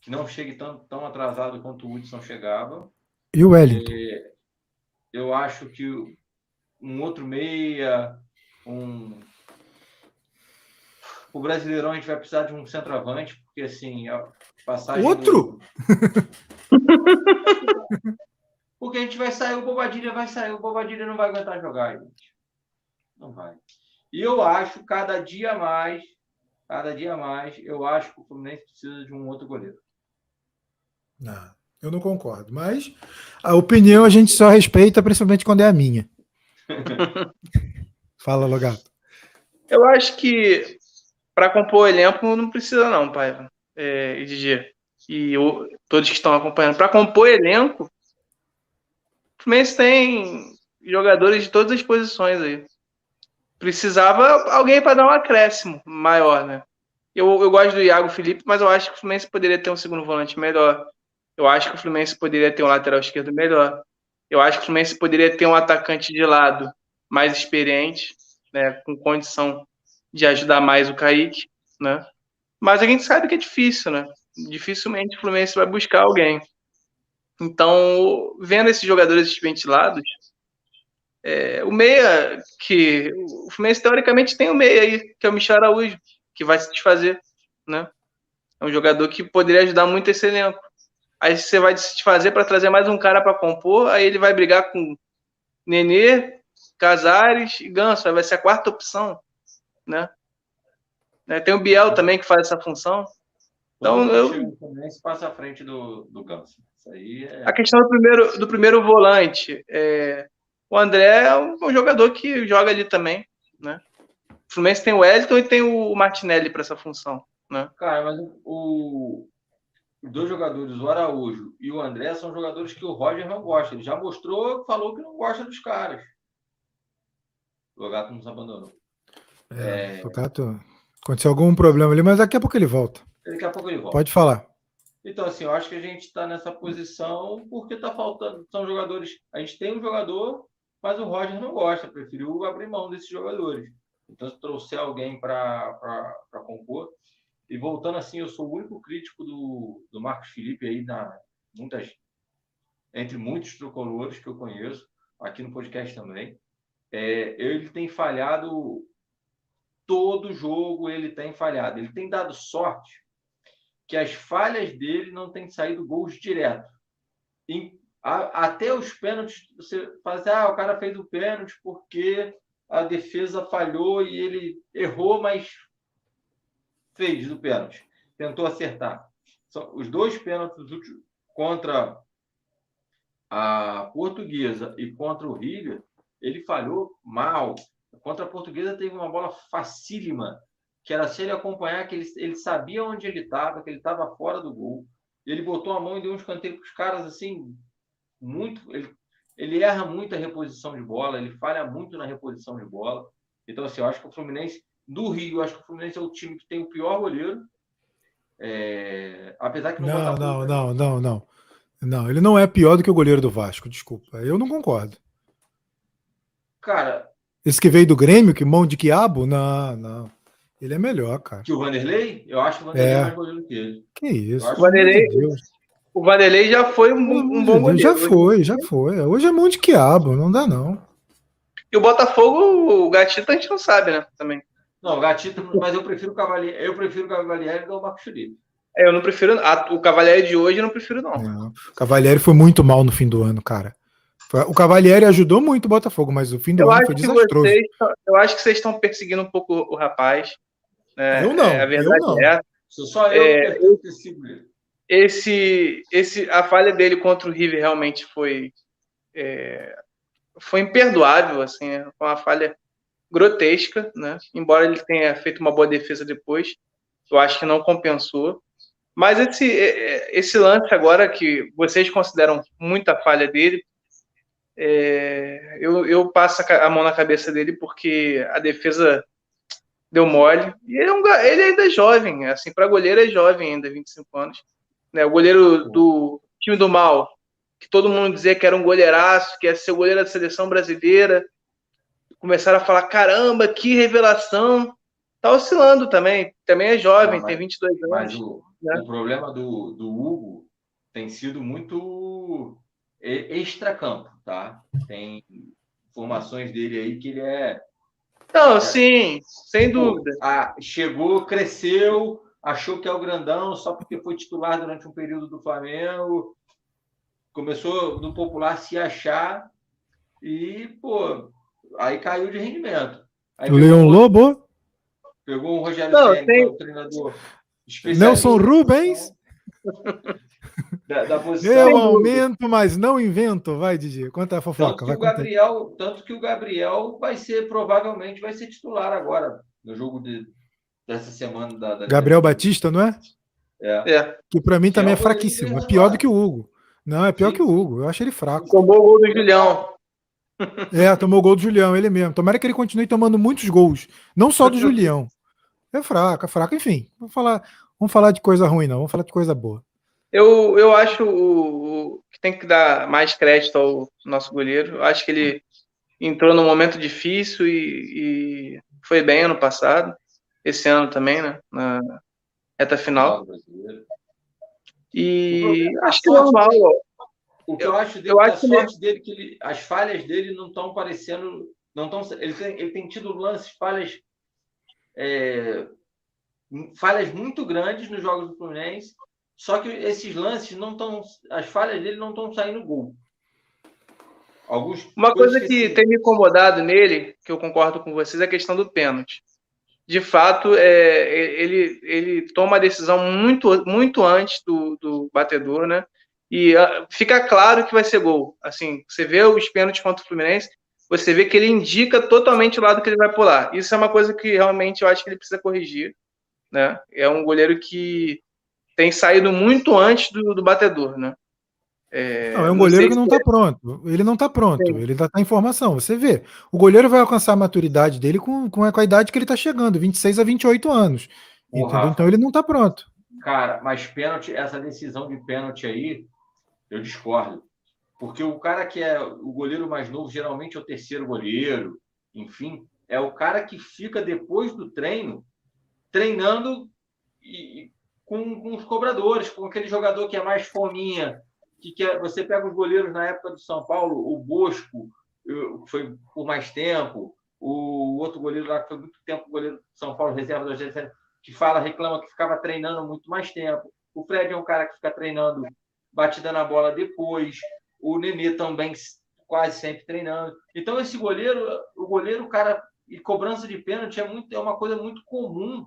que não chegue tão, tão atrasado quanto o Hudson chegava. E o Wellington? É, eu acho que um outro meia, um o Brasileirão a gente vai precisar de um centroavante, porque assim, a passagem. Outro? Do... [LAUGHS] porque a gente vai sair, o Bobadilha vai sair, o Bobadilha não vai aguentar jogar, gente. Não vai. E eu acho, cada dia mais, cada dia mais, eu acho que o Fluminense precisa de um outro goleiro. Não, eu não concordo. Mas a opinião a gente só respeita, principalmente quando é a minha. [LAUGHS] Fala, Logato. Eu acho que para compor o elenco não precisa não, pai. É, Didi. E eu, todos que estão acompanhando. Para compor o elenco, o Fluminense tem jogadores de todas as posições aí precisava alguém para dar um acréscimo maior, né? Eu, eu gosto do Iago Felipe, mas eu acho que o Fluminense poderia ter um segundo volante melhor. Eu acho que o Fluminense poderia ter um lateral esquerdo melhor. Eu acho que o Fluminense poderia ter um atacante de lado mais experiente, né, com condição de ajudar mais o Kaique, né? Mas a gente sabe que é difícil, né? Dificilmente o Fluminense vai buscar alguém. Então, vendo esses jogadores ventilados, é, o meia, que o Fluminense teoricamente tem o meia aí, que é o Michel Araújo, que vai se desfazer, né? É um jogador que poderia ajudar muito esse elenco. Aí você vai se desfazer para trazer mais um cara para compor, aí ele vai brigar com Nenê, Casares e Ganso, vai ser a quarta opção, né? né? Tem o Biel também que faz essa função. Então, eu... se passa à frente do, do Ganso. Isso aí é... A questão do primeiro, do primeiro volante. É o André é um jogador que joga ali também, né? O Fluminense tem o Wellington e tem o Martinelli para essa função, né? Cara, mas o, os dois jogadores, o Araújo e o André, são jogadores que o Roger não gosta. Ele já mostrou, falou que não gosta dos caras. O Gato nos abandonou. É, é... O Gato aconteceu algum problema ali, mas daqui a pouco ele volta. Daqui a pouco ele volta. Pode falar. Então, assim, eu acho que a gente está nessa posição porque está faltando. São jogadores. A gente tem um jogador mas o Roger não gosta, preferiu abrir mão desses jogadores. Então, se trouxer alguém para compor. E voltando assim, eu sou o único crítico do, do Marcos Felipe aí, na, muitas, entre muitos tricolores que eu conheço, aqui no podcast também. É, ele tem falhado todo jogo, ele tem falhado. Ele tem dado sorte que as falhas dele não têm saído gols direto. Em a, até os pênaltis, você fala assim, ah, o cara fez o pênalti porque a defesa falhou e ele errou, mas fez do pênalti, tentou acertar. São os dois pênaltis contra a Portuguesa e contra o River, ele falhou mal. Contra a Portuguesa teve uma bola facílima, que era se ele acompanhar, que ele, ele sabia onde ele estava, que ele estava fora do gol. Ele botou a mão e deu um escanteio para os caras assim, muito. Ele, ele erra muito a reposição de bola, ele falha muito na reposição de bola. Então, assim, eu acho que o Fluminense, do Rio, eu acho que o Fluminense é o time que tem o pior goleiro. É, apesar que não, não, não, não, não, não. Não, ele não é pior do que o goleiro do Vasco, desculpa. Eu não concordo. Cara. Esse que veio do Grêmio, que mão de quiabo? Não, não. Ele é melhor, cara. Que o Vanderlei? Eu acho que o Vanderlei é, é mais goleiro que ele. Que isso? O Vanderlei, o Vanderlei já foi um, um bom goleiro. Já foi, já foi. Hoje é mão de quiabo, não dá não. E o Botafogo, o Gatito a gente não sabe, né? Também. Não, o Gatito, mas eu prefiro o Cavalieri, eu prefiro o Cavalieri do Marcos Felipe. É, eu não prefiro. A, o Cavalieri de hoje eu não prefiro, não. não. O Cavalieri foi muito mal no fim do ano, cara. O Cavalieri ajudou muito o Botafogo, mas o fim do eu ano foi desastroso. Vocês, eu acho que vocês estão perseguindo um pouco o rapaz. Né? Eu não. É, a verdade eu não. é. Só eu é, ele esse, esse, a falha dele contra o River realmente foi é, foi imperdoável, assim, né? foi uma falha grotesca, né? Embora ele tenha feito uma boa defesa depois, eu acho que não compensou. Mas esse, esse lance agora que vocês consideram muita falha dele, é, eu, eu passo a mão na cabeça dele porque a defesa deu mole. E ele, é um, ele ainda é jovem, assim, para goleiro é jovem ainda, 25 anos. Né? O goleiro do time do mal, que todo mundo dizia que era um goleiraço, que ia ser o goleiro da seleção brasileira. Começaram a falar: caramba, que revelação! Tá oscilando também, também é jovem, Não, mas, tem 22 anos. Mas o, né? o problema do, do Hugo tem sido muito extra-campo, tá? Tem informações dele aí que ele é. Não, é, sim, sem dúvida. A, chegou, cresceu, achou que é o grandão só porque foi titular durante um período do Flamengo, começou no popular se achar e, pô, aí caiu de rendimento. Aí o Leão Lobo? Pegou um Rogério Não, Senna, tem... É o treinador Nelson Rubens? Da, da Eu aumento, mas não invento. Vai, Didi, conta a fofoca. Tanto que, o Gabriel, tanto que o Gabriel vai ser, provavelmente, vai ser titular agora, no jogo de, dessa semana. Da, da Gabriel Batista, não é? É. é. Que para mim também é, é fraquíssimo. É pior do que o Hugo. Não, é pior Sim. que o Hugo. Eu acho ele fraco. Tomou o gol do Julião. É, tomou o gol do Julião, ele mesmo. Tomara que ele continue tomando muitos gols. Não só do [LAUGHS] Julião. É fraco, é fraco. Enfim, vamos falar, vamos falar de coisa ruim, não. Vamos falar de coisa boa. Eu, eu acho o, o, que tem que dar mais crédito ao nosso goleiro. Eu acho que ele entrou num momento difícil e, e foi bem ano passado. Esse ano também, né? Na reta final. E acho que é normal. O que eu, eu acho dele, eu acho a sorte ele... dele que ele, as falhas dele não estão parecendo, não estão, ele tem, ele tem tido lances, falhas, é, falhas muito grandes nos jogos do Fluminense. Só que esses lances não estão, as falhas dele não estão saindo gol. Alguns Uma coisa que, tem me incomodado nele, que eu concordo com vocês, é a questão do pênalti de fato, é, ele, ele toma a decisão muito, muito antes do, do batedor, né? E uh, fica claro que vai ser gol. Assim, você vê os pênaltis contra o Fluminense, você vê que ele indica totalmente o lado que ele vai pular. Isso é uma coisa que realmente eu acho que ele precisa corrigir, né? É um goleiro que tem saído muito antes do, do batedor, né? É, não, é um goleiro que não está é... pronto. Ele não está pronto. Sim. Ele está em formação. Você vê. O goleiro vai alcançar a maturidade dele com, com, a, com a idade que ele está chegando, 26 a 28 anos. então ele não está pronto. Cara, mas pênalti, essa decisão de pênalti aí, eu discordo. Porque o cara que é o goleiro mais novo, geralmente é o terceiro goleiro, enfim, é o cara que fica depois do treino treinando e, com, com os cobradores, com aquele jogador que é mais fominha, que, que é, você pega os goleiros na época do São Paulo, o Bosco foi por mais tempo, o outro goleiro lá que foi muito tempo goleiro do São Paulo, reserva do Argentina, que fala, reclama que ficava treinando muito mais tempo. O Fred é um cara que fica treinando batida na bola depois. O Nenê também quase sempre treinando. Então esse goleiro, o goleiro, o cara e cobrança de pênalti é muito é uma coisa muito comum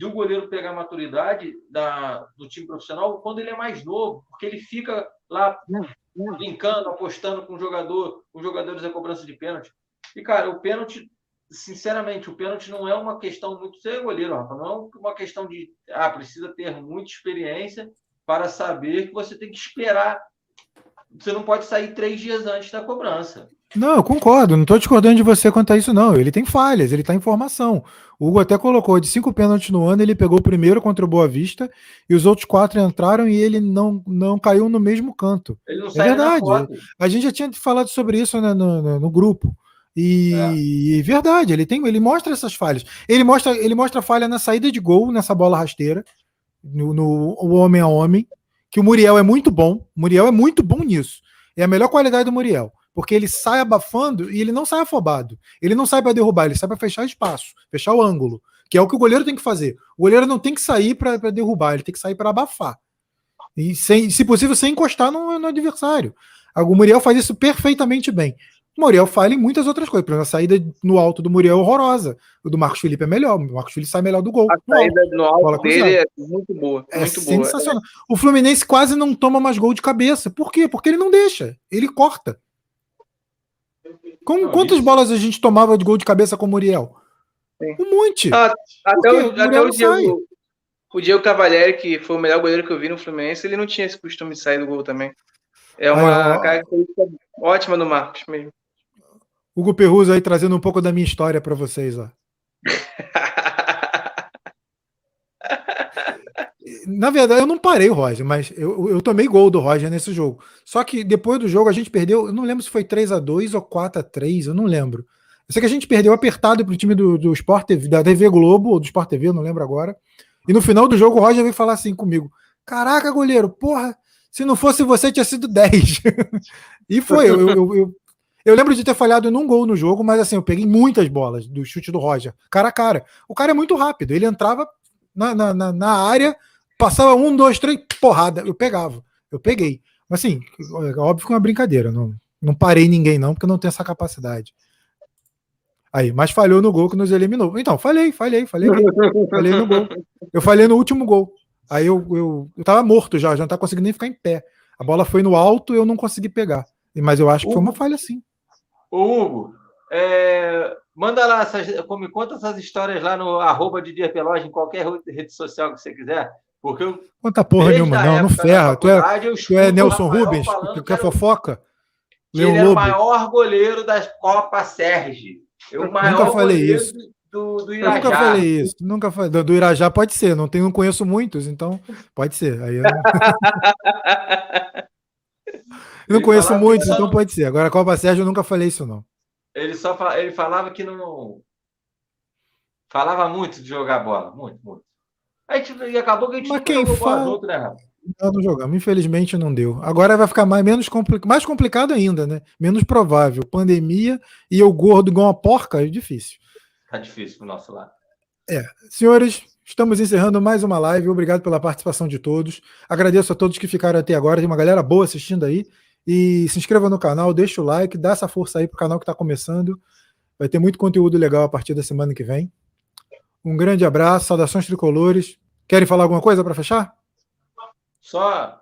de um goleiro pegar a maturidade da, do time profissional quando ele é mais novo, porque ele fica lá brincando, apostando com o jogador, com jogadores a cobrança de pênalti. E, cara, o pênalti, sinceramente, o pênalti não é uma questão muito ser goleiro, Rafa, não é uma questão de ah, precisa ter muita experiência para saber que você tem que esperar. Você não pode sair três dias antes da cobrança. Não, eu concordo, não estou discordando de você quanto a isso, não. Ele tem falhas, ele está em formação. O Hugo até colocou de cinco pênaltis no ano, ele pegou o primeiro contra o Boa Vista e os outros quatro entraram e ele não, não caiu no mesmo canto. Ele não é verdade. A gente já tinha falado sobre isso né, no, no, no, grupo. E é. verdade, ele tem, ele mostra essas falhas. Ele mostra, ele mostra falha na saída de gol, nessa bola rasteira, no, no homem a homem, que o Muriel é muito bom. O Muriel é muito bom nisso. É a melhor qualidade do Muriel porque ele sai abafando e ele não sai afobado. Ele não sai para derrubar, ele sai para fechar espaço, fechar o ângulo, que é o que o goleiro tem que fazer. O goleiro não tem que sair para derrubar, ele tem que sair para abafar. E sem, se possível, sem encostar no, no adversário. O Muriel faz isso perfeitamente bem. O Muriel falha em muitas outras coisas. Por exemplo, a saída no alto do Muriel é horrorosa. O do Marcos Felipe é melhor. O Marcos Felipe sai melhor do gol. A saída no alto, no alto dele é muito boa. É muito sensacional. Boa. O Fluminense quase não toma mais gol de cabeça. Por quê? Porque ele não deixa. Ele corta. Com, não, quantas isso. bolas a gente tomava de gol de cabeça com o Muriel? Sim. Um monte. Ah, até, o, até o, Diego, o Diego Cavalieri, que foi o melhor goleiro que eu vi no Fluminense, ele não tinha esse costume de sair do gol também. É uma ah, característica ótima do Marcos mesmo. Hugo Perruso aí trazendo um pouco da minha história para vocês, ó. [LAUGHS] Na verdade, eu não parei o Roger, mas eu, eu tomei gol do Roger nesse jogo. Só que depois do jogo a gente perdeu, eu não lembro se foi 3 a 2 ou 4 a 3 eu não lembro. Eu sei que a gente perdeu apertado pro time do, do Sport TV, da TV Globo, ou do Sport TV, eu não lembro agora. E no final do jogo o Roger veio falar assim comigo: Caraca, goleiro, porra, se não fosse você, tinha sido 10. [LAUGHS] e foi, eu, eu, eu, eu, lembro de ter falhado num gol no jogo, mas assim, eu peguei muitas bolas do chute do Roger, cara a cara. O cara é muito rápido, ele entrava na, na, na área, passava um, dois, três, porrada, eu pegava. Eu peguei. Mas assim, óbvio que é uma brincadeira, não, não parei ninguém não, porque eu não tenho essa capacidade. Aí, mas falhou no gol que nos eliminou. Então, falhei, falhei, falhei. [LAUGHS] falhei no gol. Eu falhei no último gol. Aí eu, eu, eu tava morto já, já não tava conseguindo nem ficar em pé. A bola foi no alto e eu não consegui pegar. Mas eu acho que Hugo, foi uma falha sim. Ô, Hugo, é, manda lá, essas, me conta essas histórias lá no arroba de Peloge, em qualquer rede social que você quiser. Porque eu. Conta porra nenhuma, não, não ferra. Tu é, tu é Nelson Rubens? Tu quer fofoca? Ele é o maior goleiro das Copa Sérgio. Eu nunca falei isso. Do, do Irajá. Eu nunca falei isso. Nunca falei. Do, do, Irajá pode ser. Não, tenho, não conheço muitos, então pode ser. Aí eu não, eu [LAUGHS] não conheço muitos, então não... pode ser. Agora, a Copa Sérgio, eu nunca falei isso, não. Ele só ele falava que não. Falava muito de jogar bola. Muito, muito. Aí, e acabou que a gente Mas quem fala... junto, né, Rafa? Não, não jogamos. Infelizmente não deu. Agora vai ficar mais, menos compli... mais complicado ainda, né? Menos provável. Pandemia e eu gordo igual uma porca é difícil. Tá difícil pro nosso lado. É. Senhores, estamos encerrando mais uma live. Obrigado pela participação de todos. Agradeço a todos que ficaram até agora. Tem uma galera boa assistindo aí. E se inscreva no canal, deixa o like, dá essa força aí pro canal que está começando. Vai ter muito conteúdo legal a partir da semana que vem. Um grande abraço, saudações tricolores. Querem falar alguma coisa para fechar? Só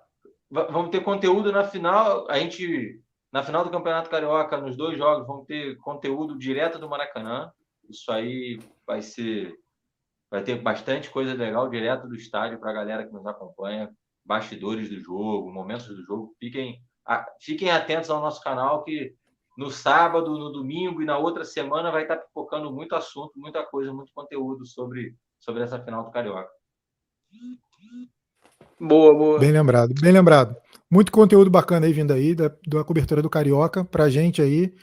vamos ter conteúdo na final. A gente, na final do Campeonato Carioca, nos dois jogos, vamos ter conteúdo direto do Maracanã. Isso aí vai ser. Vai ter bastante coisa legal direto do estádio para a galera que nos acompanha, bastidores do jogo, momentos do jogo. Fiquem, fiquem atentos ao nosso canal que no sábado, no domingo e na outra semana vai estar focando muito assunto, muita coisa, muito conteúdo sobre, sobre essa final do Carioca. Boa, boa. Bem lembrado, bem lembrado. Muito conteúdo bacana aí vindo aí, da, da cobertura do Carioca, pra gente aí,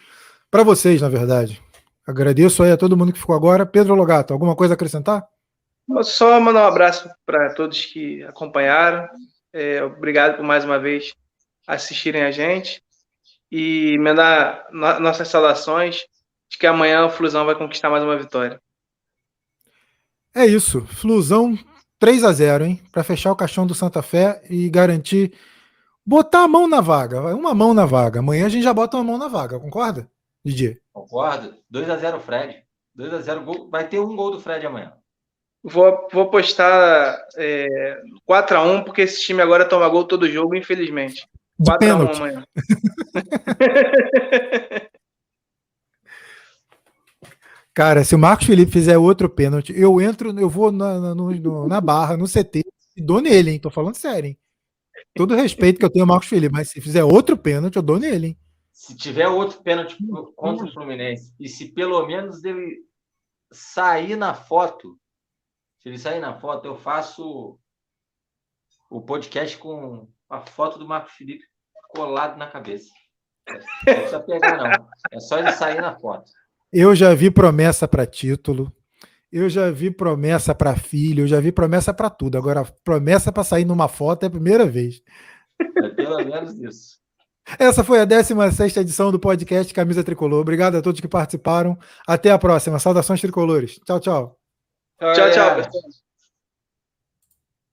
para vocês, na verdade. Agradeço aí a todo mundo que ficou agora. Pedro Logato, alguma coisa a acrescentar? Só mandar um abraço para todos que acompanharam. É, obrigado por mais uma vez assistirem a gente. E mandar nossas saudações de que amanhã o Flusão vai conquistar mais uma vitória. É isso. Flusão 3 a 0 hein? Para fechar o caixão do Santa Fé e garantir botar a mão na vaga, uma mão na vaga. Amanhã a gente já bota uma mão na vaga, concorda? Didi. Concordo. 2 a 0 Fred. 2 a 0 gol. Vai ter um gol do Fred amanhã. Vou, vou postar é, 4 a 1 porque esse time agora toma gol todo jogo, infelizmente. 4 a 1 amanhã. [LAUGHS] Cara, se o Marcos Felipe fizer outro pênalti, eu entro, eu vou na, na, no, na barra, no CT, e dou nele, hein? Tô falando sério, hein? Todo respeito que eu tenho ao Marcos Felipe, mas se fizer outro pênalti, eu dou nele, hein? Se tiver outro pênalti contra o Fluminense, e se pelo menos ele sair na foto, se ele sair na foto, eu faço o podcast com a foto do Marcos Felipe colado na cabeça. Não precisa pegar, não. É só ele sair na foto. Eu já vi promessa para título, eu já vi promessa para filho, eu já vi promessa para tudo. Agora, promessa para sair numa foto é a primeira vez. É pelo menos isso. Essa foi a 16 edição do podcast Camisa Tricolor. Obrigado a todos que participaram. Até a próxima. Saudações tricolores. Tchau, tchau. Tchau, tchau.